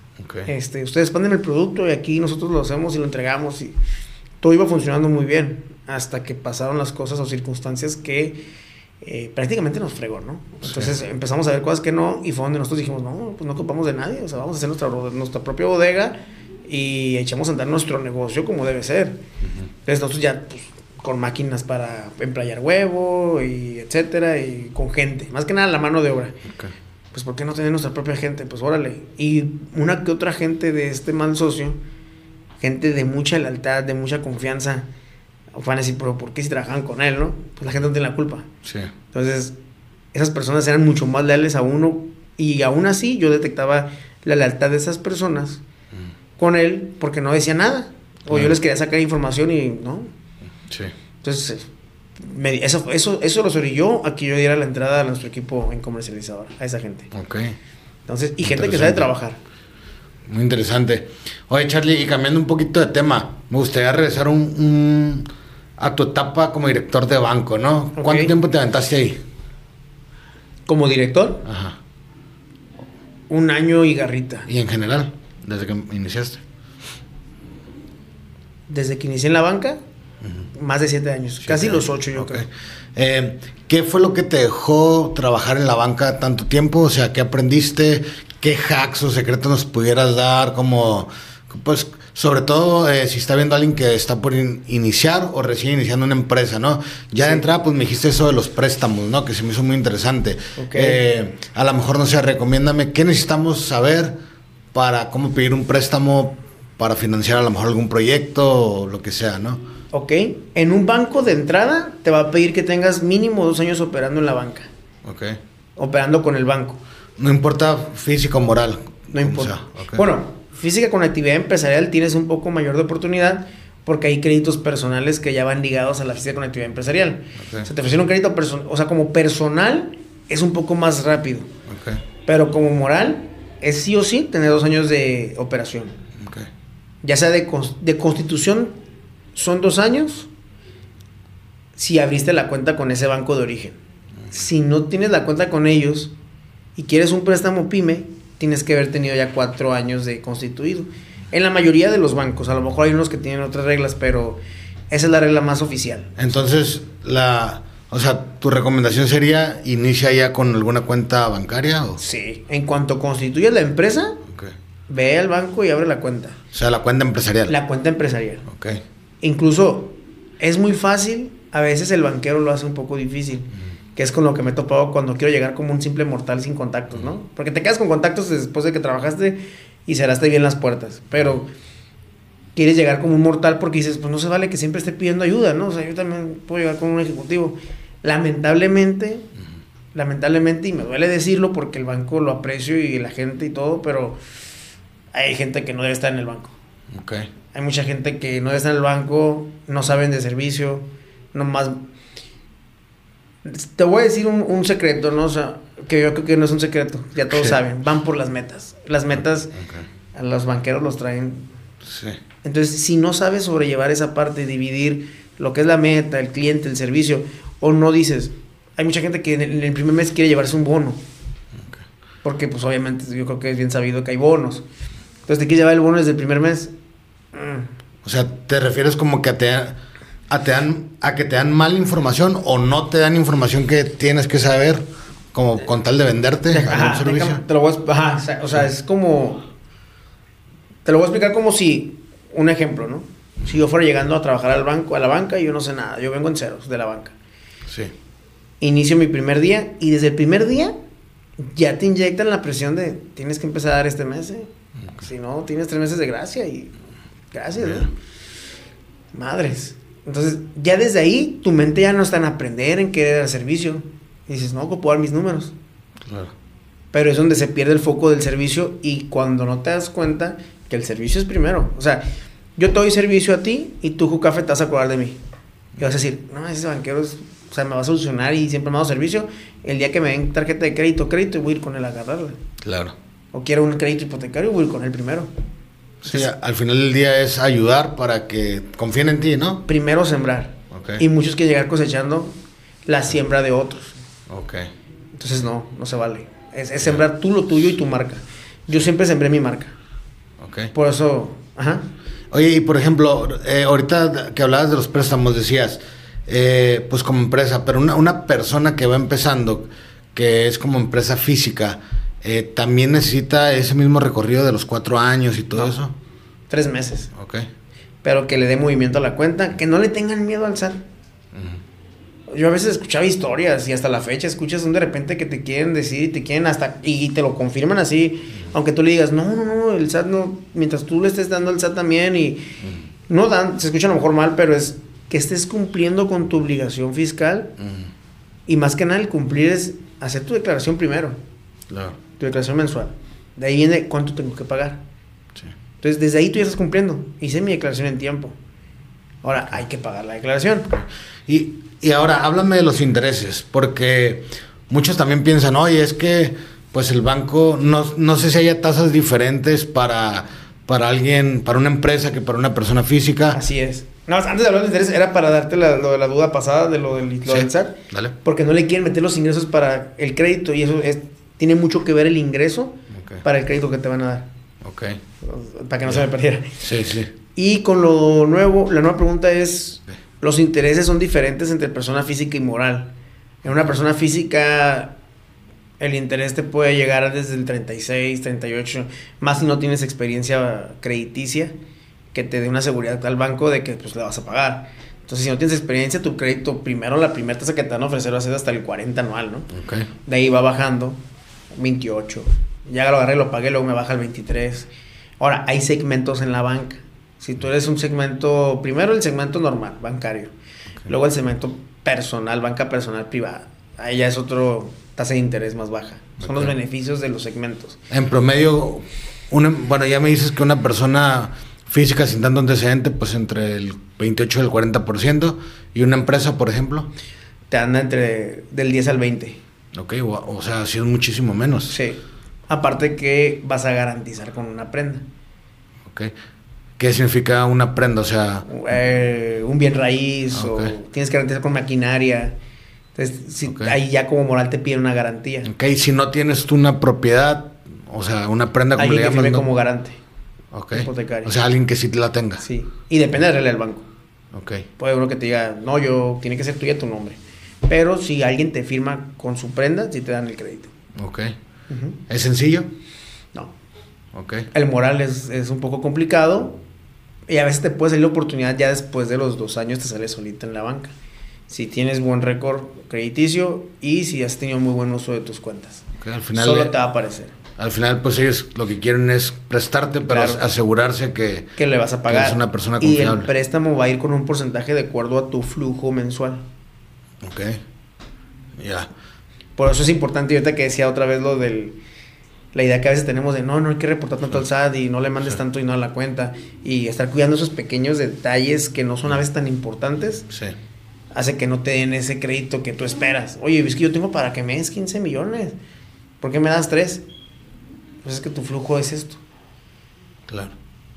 Este, ustedes ponen el producto y aquí nosotros lo hacemos y lo entregamos y todo iba funcionando muy bien hasta que pasaron las cosas o circunstancias que eh, prácticamente nos fregó, ¿no? Entonces empezamos a ver cosas que no y fue donde nosotros dijimos, no, pues no ocupamos de nadie, o sea, vamos a hacer nuestra, nuestra propia bodega y echamos a andar nuestro negocio como debe ser. Entonces nosotros ya, pues, con máquinas para emplayar huevo y etcétera y con gente, más que nada la mano de obra. Pues ¿por qué no tener nuestra propia gente? Pues órale. Y una que otra gente de este mal socio, gente de mucha lealtad, de mucha confianza, van a decir, pero ¿por qué si trabajaban con él, no? Pues la gente no tiene la culpa. Sí. Entonces, esas personas eran mucho más leales a uno y aún así yo detectaba la lealtad de esas personas mm. con él porque no decía nada. O yo les quería sacar información y no. Sí. Entonces, eso, eso, eso lo yo a que yo diera la entrada a nuestro equipo en comercializador, a esa gente. Ok. Entonces, y gente que sabe trabajar. Muy interesante. Oye, Charlie, y cambiando un poquito de tema, me gustaría regresar un a tu etapa como director de banco, ¿no? ¿Cuánto tiempo te aventaste ahí? ¿Como director? Ajá. Un año y garrita. ¿Y en general? ¿Desde que iniciaste? Desde que inicié en la banca, más de siete años. casi los ocho, yo creo. Eh, ¿Qué fue lo que te dejó trabajar en la banca tanto tiempo? O sea, ¿qué aprendiste? ¿Qué hacks o secretos nos pudieras dar? Como, pues, sobre todo eh, si está viendo a alguien que está por iniciar o recién iniciando una empresa, ¿no? Ya de entrada, pues me dijiste eso de los préstamos, ¿no? Que se me hizo muy interesante. Eh, a lo mejor, no sé, recomiéndame qué necesitamos saber para cómo pedir un préstamo para financiar a lo mejor algún proyecto o lo que sea, ¿no? Ok. En un banco de entrada te va a pedir que tengas mínimo dos años operando en la banca. Ok. Operando con el banco. No importa físico o moral. No importa. Bueno, Física con actividad empresarial tienes un poco mayor de oportunidad porque hay créditos personales que ya van ligados a la física con actividad empresarial. O sea, te ofrecen un crédito personal, o sea, como personal es un poco más rápido. Pero como moral es sí o sí tener dos años de operación. Ya sea de, de constitución son dos años si abriste la cuenta con ese banco de origen. Si no tienes la cuenta con ellos y quieres un préstamo pyme, tienes que haber tenido ya cuatro años de constituido. En la mayoría de los bancos, a lo mejor hay unos que tienen otras reglas, pero esa es la regla más oficial. Entonces, la, o sea, tu recomendación sería inicia ya con alguna cuenta bancaria o? Sí, en cuanto constituyes la empresa, ve al banco y abre la cuenta. O sea, la cuenta empresarial. La cuenta empresarial. Ok. Incluso es muy fácil, a veces el banquero lo hace un poco difícil que es con lo que me he topado cuando quiero llegar como un simple mortal sin contactos, ¿no? Porque te quedas con contactos después de que trabajaste y cerraste bien las puertas, pero quieres llegar como un mortal porque dices, pues no se vale que siempre esté pidiendo ayuda, ¿no? O sea, yo también puedo llegar con un ejecutivo. Lamentablemente, lamentablemente, y me duele decirlo porque el banco lo aprecio y la gente y todo, pero hay gente que no debe estar en el banco. Okay. Hay mucha gente que no debe estar en el banco, no saben de servicio, no más... Te voy a decir un, secreto, ¿no? O sea, que yo creo que no es un secreto, ya todos saben, van por las metas. Las metas a los banqueros los traen. Sí. Entonces, si no sabes sobrellevar esa parte, dividir lo que es la meta, el cliente, el servicio, o no dices, hay mucha gente que en el, primer mes quiere llevarse un bono. Porque, pues, obviamente, yo creo que es bien sabido que hay bonos. Entonces, te quieres llevar el bono desde el primer mes. Mm. O sea, ¿te refieres como que te, a, te dan, a que te dan mala información o no te dan información que tienes que saber como con tal de venderte servicio? te lo voy a, ajá, o sea, es como... Te lo voy a explicar como si... Un ejemplo, ¿no? Si yo fuera llegando a trabajar al banco, a la banca y yo no sé nada. Yo vengo en ceros de la banca. Sí. Inicio mi primer día y desde el primer día ya te inyectan la presión de tienes que empezar a dar este mes. ¿eh? Si no, tienes tres meses de gracia y gracias. Madres. Entonces, ya desde ahí, tu mente ya no está en aprender, en querer el servicio. Y dices, no, puedo dar mis números. Claro. Pero es donde se pierde el foco del servicio y cuando no te das cuenta que el servicio es primero. O sea, yo te doy servicio a ti y tú, Jucafe, te vas a acordar de mí. Y vas a decir, no, ese banquero es, o sea, me va a solucionar y siempre me ha dado servicio. El día que me den tarjeta de crédito, crédito, voy a ir con él a agarrarla. Claro. O quiero un crédito hipotecario, voy a ir con él primero. Sí, al final del día es ayudar para que confíen en ti, ¿no? Primero sembrar. Y muchos que llegar cosechando la siembra de otros. Ok. Entonces no, no se vale. Es, sembrar tú lo tuyo y tu marca. Yo siempre sembré mi marca. Ok. Por eso, ajá. Oye, y por ejemplo, eh, ahorita que hablabas de los préstamos, decías, eh, pues como empresa, pero una, una, persona que va empezando, que es como empresa física, eh, ¿también necesita ese mismo recorrido de los cuatro años y todo eso? Tres meses. Ok. Pero que le dé movimiento a la cuenta, que no le tengan miedo al SAT. Yo a veces escuchaba historias y hasta la fecha escuchas un de repente que te quieren decir y te quieren hasta y te lo confirman así, aunque tú le digas, no, no, no, el SAT no, mientras tú le estés dando al SAT también y no dan, se escucha a lo mejor mal, pero es que estés cumpliendo con tu obligación fiscal y más que nada el cumplir es hacer tu declaración primero. Claro. Tu declaración mensual. De ahí viene cuánto tengo que pagar. Entonces, desde ahí tú ya estás cumpliendo. Hice mi declaración en tiempo. Ahora hay que pagar la declaración. Y, y ahora, háblame de los intereses, porque muchos también piensan, oye, es que pues el banco, no, no sé si haya tasas diferentes para, para alguien, para una empresa que para una persona física. Así es. No, antes de hablar de intereses, era para darte la, lo de la duda pasada de lo del, lo del SAT. Dale. Porque no le quieren meter los ingresos para el crédito y eso es, tiene mucho que ver el ingreso para el crédito que te van a dar. Ok. Para que no se me perdiera. Sí, sí. Y con lo nuevo, la nueva pregunta es, los intereses son diferentes entre persona física y moral. En una persona física, el interés te puede llegar desde el 36, 38, más si no tienes experiencia crediticia, que te dé una seguridad al banco de que pues le vas a pagar. Entonces, si no tienes experiencia, tu crédito, primero la primera tasa que te van a ofrecer va a ser hasta el 40 anual, ¿no? Okay. De ahí va bajando, 28. Ya lo agarré, lo pagué, luego me baja el 23. Ahora, hay segmentos en la banca. Si tú eres un segmento, primero el segmento normal, bancario, luego el segmento personal, banca personal privada. Ahí ya es otro tasa de interés más baja. Son los beneficios de los segmentos. En promedio, una, bueno, ya me dices que una persona física sin tanto antecedente, pues entre el 28 y el 40%, y una empresa, por ejemplo. Te anda entre del 10 al 20. Ok, o, o sea, ha sido muchísimo menos. Sí. Aparte que vas a garantizar con una prenda. Ok. ¿Qué significa una prenda? O sea... Eh, un bien raíz o tienes que garantizar con maquinaria. Entonces, ahí ya como moral te piden una garantía. Ok, si no tienes tú una propiedad, o sea, una prenda como Alguien le que como garante. Ok. Hipotecario. O sea, alguien que sí la tenga. Sí. Y depende de la regla del banco. Ok. Puede uno que te diga, no, yo, tiene que ser tuya tu nombre. Pero si alguien te firma con su prenda, sí te dan el crédito. Ok. ¿Es sencillo? No. Ok. El moral es, es un poco complicado, y a veces te puede salir la oportunidad ya después de los dos años, te sale solita en la banca. Si tienes buen récord crediticio y si has tenido muy buen uso de tus cuentas. al final Solo te va a aparecer. Al final, pues ellos lo que quieren es prestarte, Claro. asegurarse que, Que le vas a pagar. es una persona Y el confiable. préstamo va a ir con un porcentaje de acuerdo a tu flujo mensual. Ok. Ya. Por eso es importante, y ahorita que decía otra vez lo del... La idea que a veces tenemos de no, no hay que reportar tanto al SAT y no le mandes Sí. tanto y no a la cuenta. Y estar cuidando esos pequeños detalles que no son a veces tan importantes, Sí. hace que no te den ese crédito que tú esperas. Oye, es que yo tengo para que me des 15 millones. ¿Por qué me das 3? Pues es que tu flujo es esto. Claro.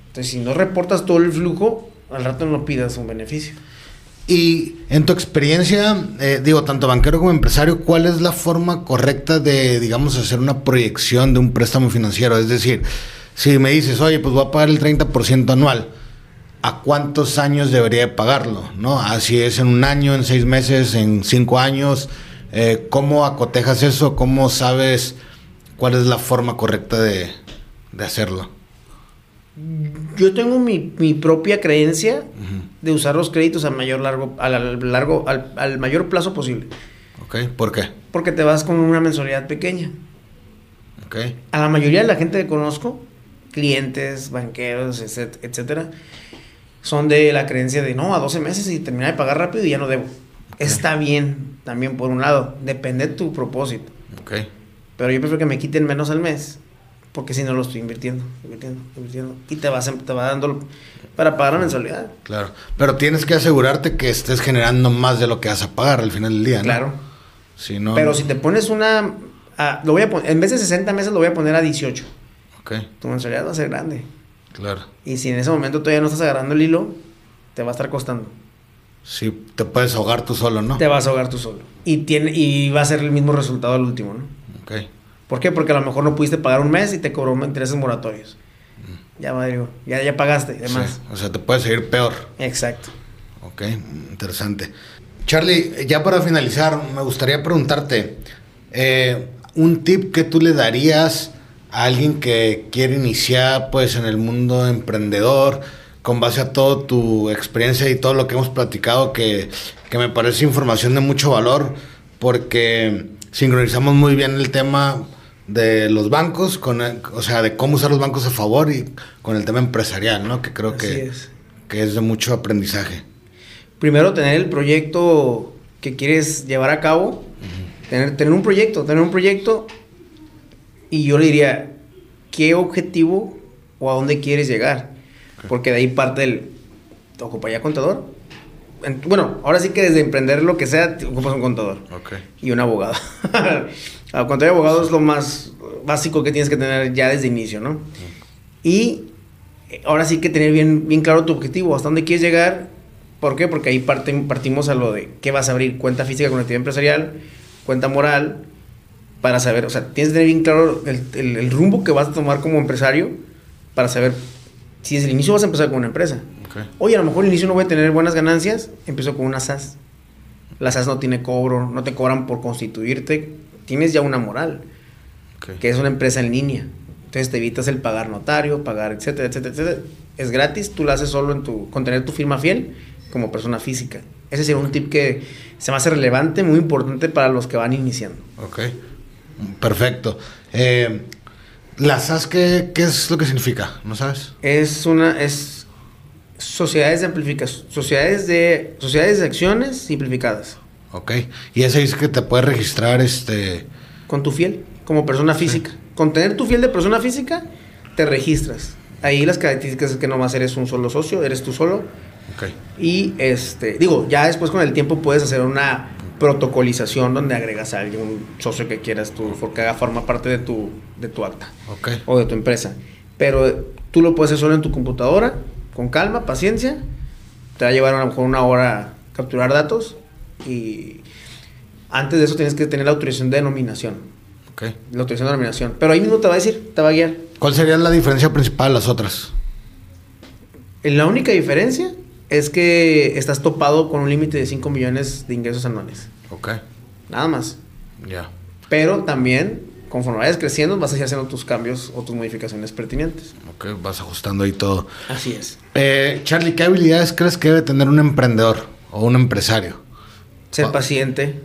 Entonces, si no reportas todo el flujo, al rato no pidas un beneficio. Y en tu experiencia, eh, digo, tanto banquero como empresario, ¿cuál es la forma correcta de, digamos, hacer una proyección de un préstamo financiero? Es decir, si me dices, oye, pues voy a pagar el 30% anual, ¿a cuántos años debería de pagarlo? ¿No? Así es en un año, en seis meses, en cinco años. Eh, ¿Cómo acotejas eso? ¿Cómo sabes cuál es la forma correcta de, de hacerlo? Yo tengo mi, mi propia creencia de usar los créditos al mayor largo, al, al largo, al, al mayor plazo posible. ¿Ok? ¿Por qué? Porque te vas con una mensualidad pequeña. ¿Ok? A la mayoría de la gente que conozco, clientes, banqueros, etc- etcétera, son de la creencia de no, a 12 meses y terminar de pagar rápido y ya no debo. Está bien, también por un lado, depende de tu propósito. ¿Ok? Pero yo prefiero que me quiten menos al mes, porque si no lo estoy invirtiendo, invirtiendo, invirtiendo. Y te, vas, te va dando para pagar la mensualidad. Claro, pero tienes que asegurarte que estés generando más de lo que vas a pagar al final del día, ¿no? Claro. Si no, Pero si te pones una... ah, lo voy a poner, en vez de 60 meses lo voy a poner a 18. Ok, Tu mensualidad va a ser grande. claro. Y si en ese momento todavía no estás agarrando el hilo, te va a estar costando. Sí, te puedes ahogar tú solo, ¿no? Te vas a ahogar tú solo. Y, tiene, y va a ser el mismo resultado al último, ¿no? Ok, ¿Por qué? Porque a lo mejor no pudiste pagar un mes y te cobró intereses moratorios. Ya, Mario, ya, ya pagaste y demás. Mm. Sí, O sea, te puede seguir peor. Exacto. Ok, interesante. Charlie, ya para finalizar, me gustaría preguntarte, eh, un tip que tú le darías a alguien que quiere iniciar pues en el mundo emprendedor, con base a toda tu experiencia y todo lo que hemos platicado, que, que me parece información de mucho valor, porque sincronizamos muy bien el tema de los bancos, con o sea, de cómo usar los bancos a favor y con el tema empresarial, ¿no? Que creo que es. que es de mucho aprendizaje. Primero, tener el proyecto que quieres llevar a cabo. tener, tener un proyecto, tener un proyecto. Y yo le diría, ¿qué objetivo o a dónde quieres llegar? Porque de ahí parte el, ¿te ocuparía contador? En- bueno, ahora sí que desde emprender lo que sea, te ocupas un contador. Y un abogado. *laughs* El contador y abogado es lo más básico que tienes que tener ya desde inicio, ¿no? Y eh, ahora sí que tener bien, bien claro tu objetivo, hasta dónde quieres llegar. ¿Por qué? Porque ahí parte- partimos a lo de qué vas a abrir, cuenta física con actividad empresarial, cuenta moral, para saber, o sea, tienes que tener bien claro el, el- el rumbo que vas a tomar como empresario para saber si desde el inicio vas a empezar con una empresa. Ok. Oye, a lo mejor al inicio no voy a tener buenas ganancias, empiezo con una SAS. La SAS no tiene cobro, no te cobran por constituirte, tienes ya una moral, que es una empresa en línea. Entonces te evitas el pagar notario, pagar, etcétera, etcétera, etcétera. Es gratis, tú lo haces solo en tu, con tener tu firma fiel como persona física. Ese sería un tip que se me hace relevante, muy importante para los que van iniciando. Ok. Perfecto. Eh, ¿La SAS qué, qué es lo que significa? ¿No sabes? Es una, es sociedades de amplificación, sociedades de, sociedades de acciones simplificadas. Ok. Y ese dice que te puede registrar este. con tu fiel como persona física. Con tener tu fiel de persona física, te registras. Ahí las características es que nomás eres un solo socio, eres tú solo. Ok. Y este, digo, ya después con el tiempo puedes hacer una protocolización donde agregas a alguien, un socio que quieras tú, porque haga forma parte de tu, de tu acta Ok. o de tu empresa. Pero tú lo puedes hacer solo en tu computadora, con calma, paciencia. Te va a llevar a lo mejor una hora capturar datos y antes de eso tienes que tener la autorización de denominación. Ok. La autorización de denominación. Pero ahí mismo te va a decir, te va a guiar. ¿Cuál sería la diferencia principal de las otras? La única diferencia es que estás topado con un límite de 5 millones de ingresos anuales. Ok. Nada más. Ya. Pero también, conforme vayas creciendo, vas a ir haciendo tus cambios o tus modificaciones pertinentes. Ok. Vas ajustando ahí todo. Así es. Eh, Charlie, ¿qué habilidades crees que debe tener un emprendedor o un empresario? Ser paciente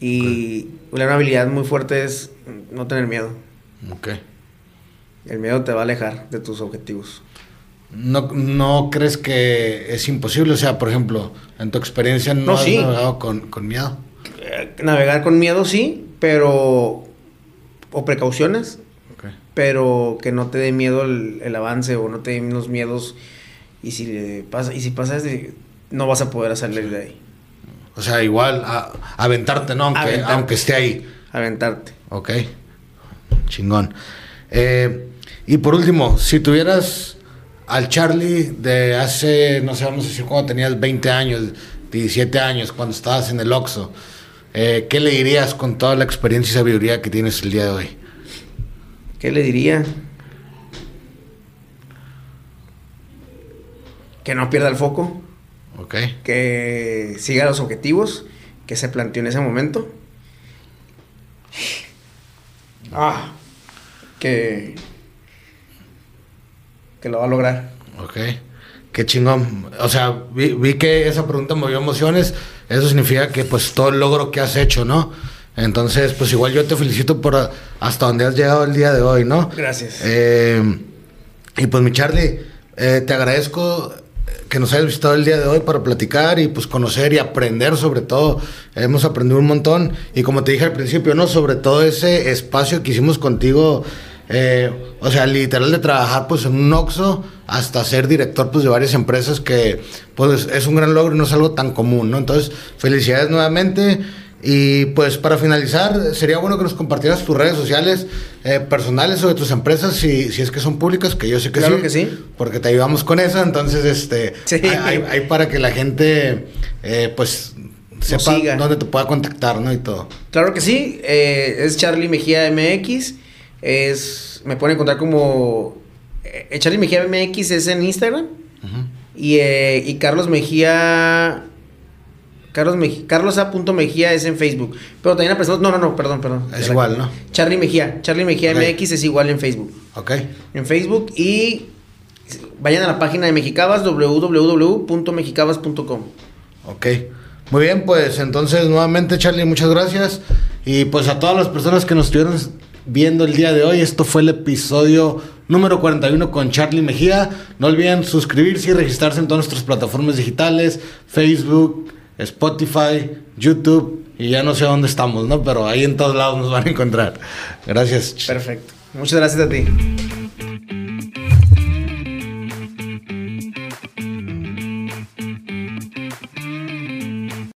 y una habilidad muy fuerte es no tener miedo. Ok. El miedo te va a alejar de tus objetivos. ¿No, no crees que es imposible? O sea, por ejemplo, en tu experiencia no, No, has sí. navegado con, con miedo. Eh, navegar con miedo sí, pero... O precauciones, pero que no te dé miedo el, el avance o no te den los miedos. Y si le pasa, y si pasas no vas a poder salir de ahí. O sea, igual, a- aventarte, ¿no? Aunque, Aventarte. aunque esté ahí. Aventarte. Ok. Chingón. Eh, y por último, si tuvieras al Charlie de hace, no sé, vamos a decir cuando tenías 20 años, 17 años, cuando estabas en el Oxxo, eh, ¿qué le dirías con toda la experiencia y sabiduría que tienes el día de hoy? ¿Qué le diría? Que no pierda el foco, Que siga los objetivos que se planteó en ese momento. Ah, que, que lo va a lograr. Ok. Qué chingón. O sea, vi, vi que esa pregunta movió emociones. Eso significa que pues todo el logro que has hecho, ¿no? Entonces, pues igual yo te felicito por hasta donde has llegado el día de hoy, ¿no? Gracias. Eh, y pues mi Charlie, eh, te agradezco que nos hayas visitado el día de hoy para platicar y pues conocer y aprender sobre todo. Hemos aprendido un montón y como te dije al principio, ¿no? Sobre todo ese espacio que hicimos contigo, eh, o sea, literal de trabajar pues en un Oxxo hasta ser director pues de varias empresas que pues es un gran logro y no es algo tan común, ¿no? Entonces, felicidades nuevamente. Y pues para finalizar, sería bueno que nos compartieras tus redes sociales eh, personales sobre tus empresas, si, si es que son públicas, que yo sé que Claro sí. que sí. Porque te ayudamos con eso, entonces este Sí. hay, hay- hay para que la gente eh, pues sepa siga. dónde te pueda contactar, ¿no? Y todo. Claro que sí, eh, es Charlie Mejía MX, es, me pueden encontrar como, Charlie Mejía MX es en Instagram y, eh, y Carlos Mejía, Carlos Carlos A. Mejía es en Facebook, pero también la persona, no, no, no, perdón, perdón. Es igual, ¿no? Charlie Mejía, Charlie Mejía. MX es igual en Facebook, ¿Ok? en Facebook y vayan a la página de Mexicabas, www.mexicabas.com. Ok. Muy bien, pues entonces nuevamente Charlie, muchas gracias. Y pues a todas las personas que nos estuvieron viendo el día de hoy, esto fue el episodio número 41 con Charlie Mejía. No olviden suscribirse y registrarse en todas nuestras plataformas digitales, Facebook, Spotify, YouTube y ya no sé dónde estamos, ¿no? Pero ahí en todos lados nos van a encontrar. Gracias. Perfecto. Muchas gracias a ti.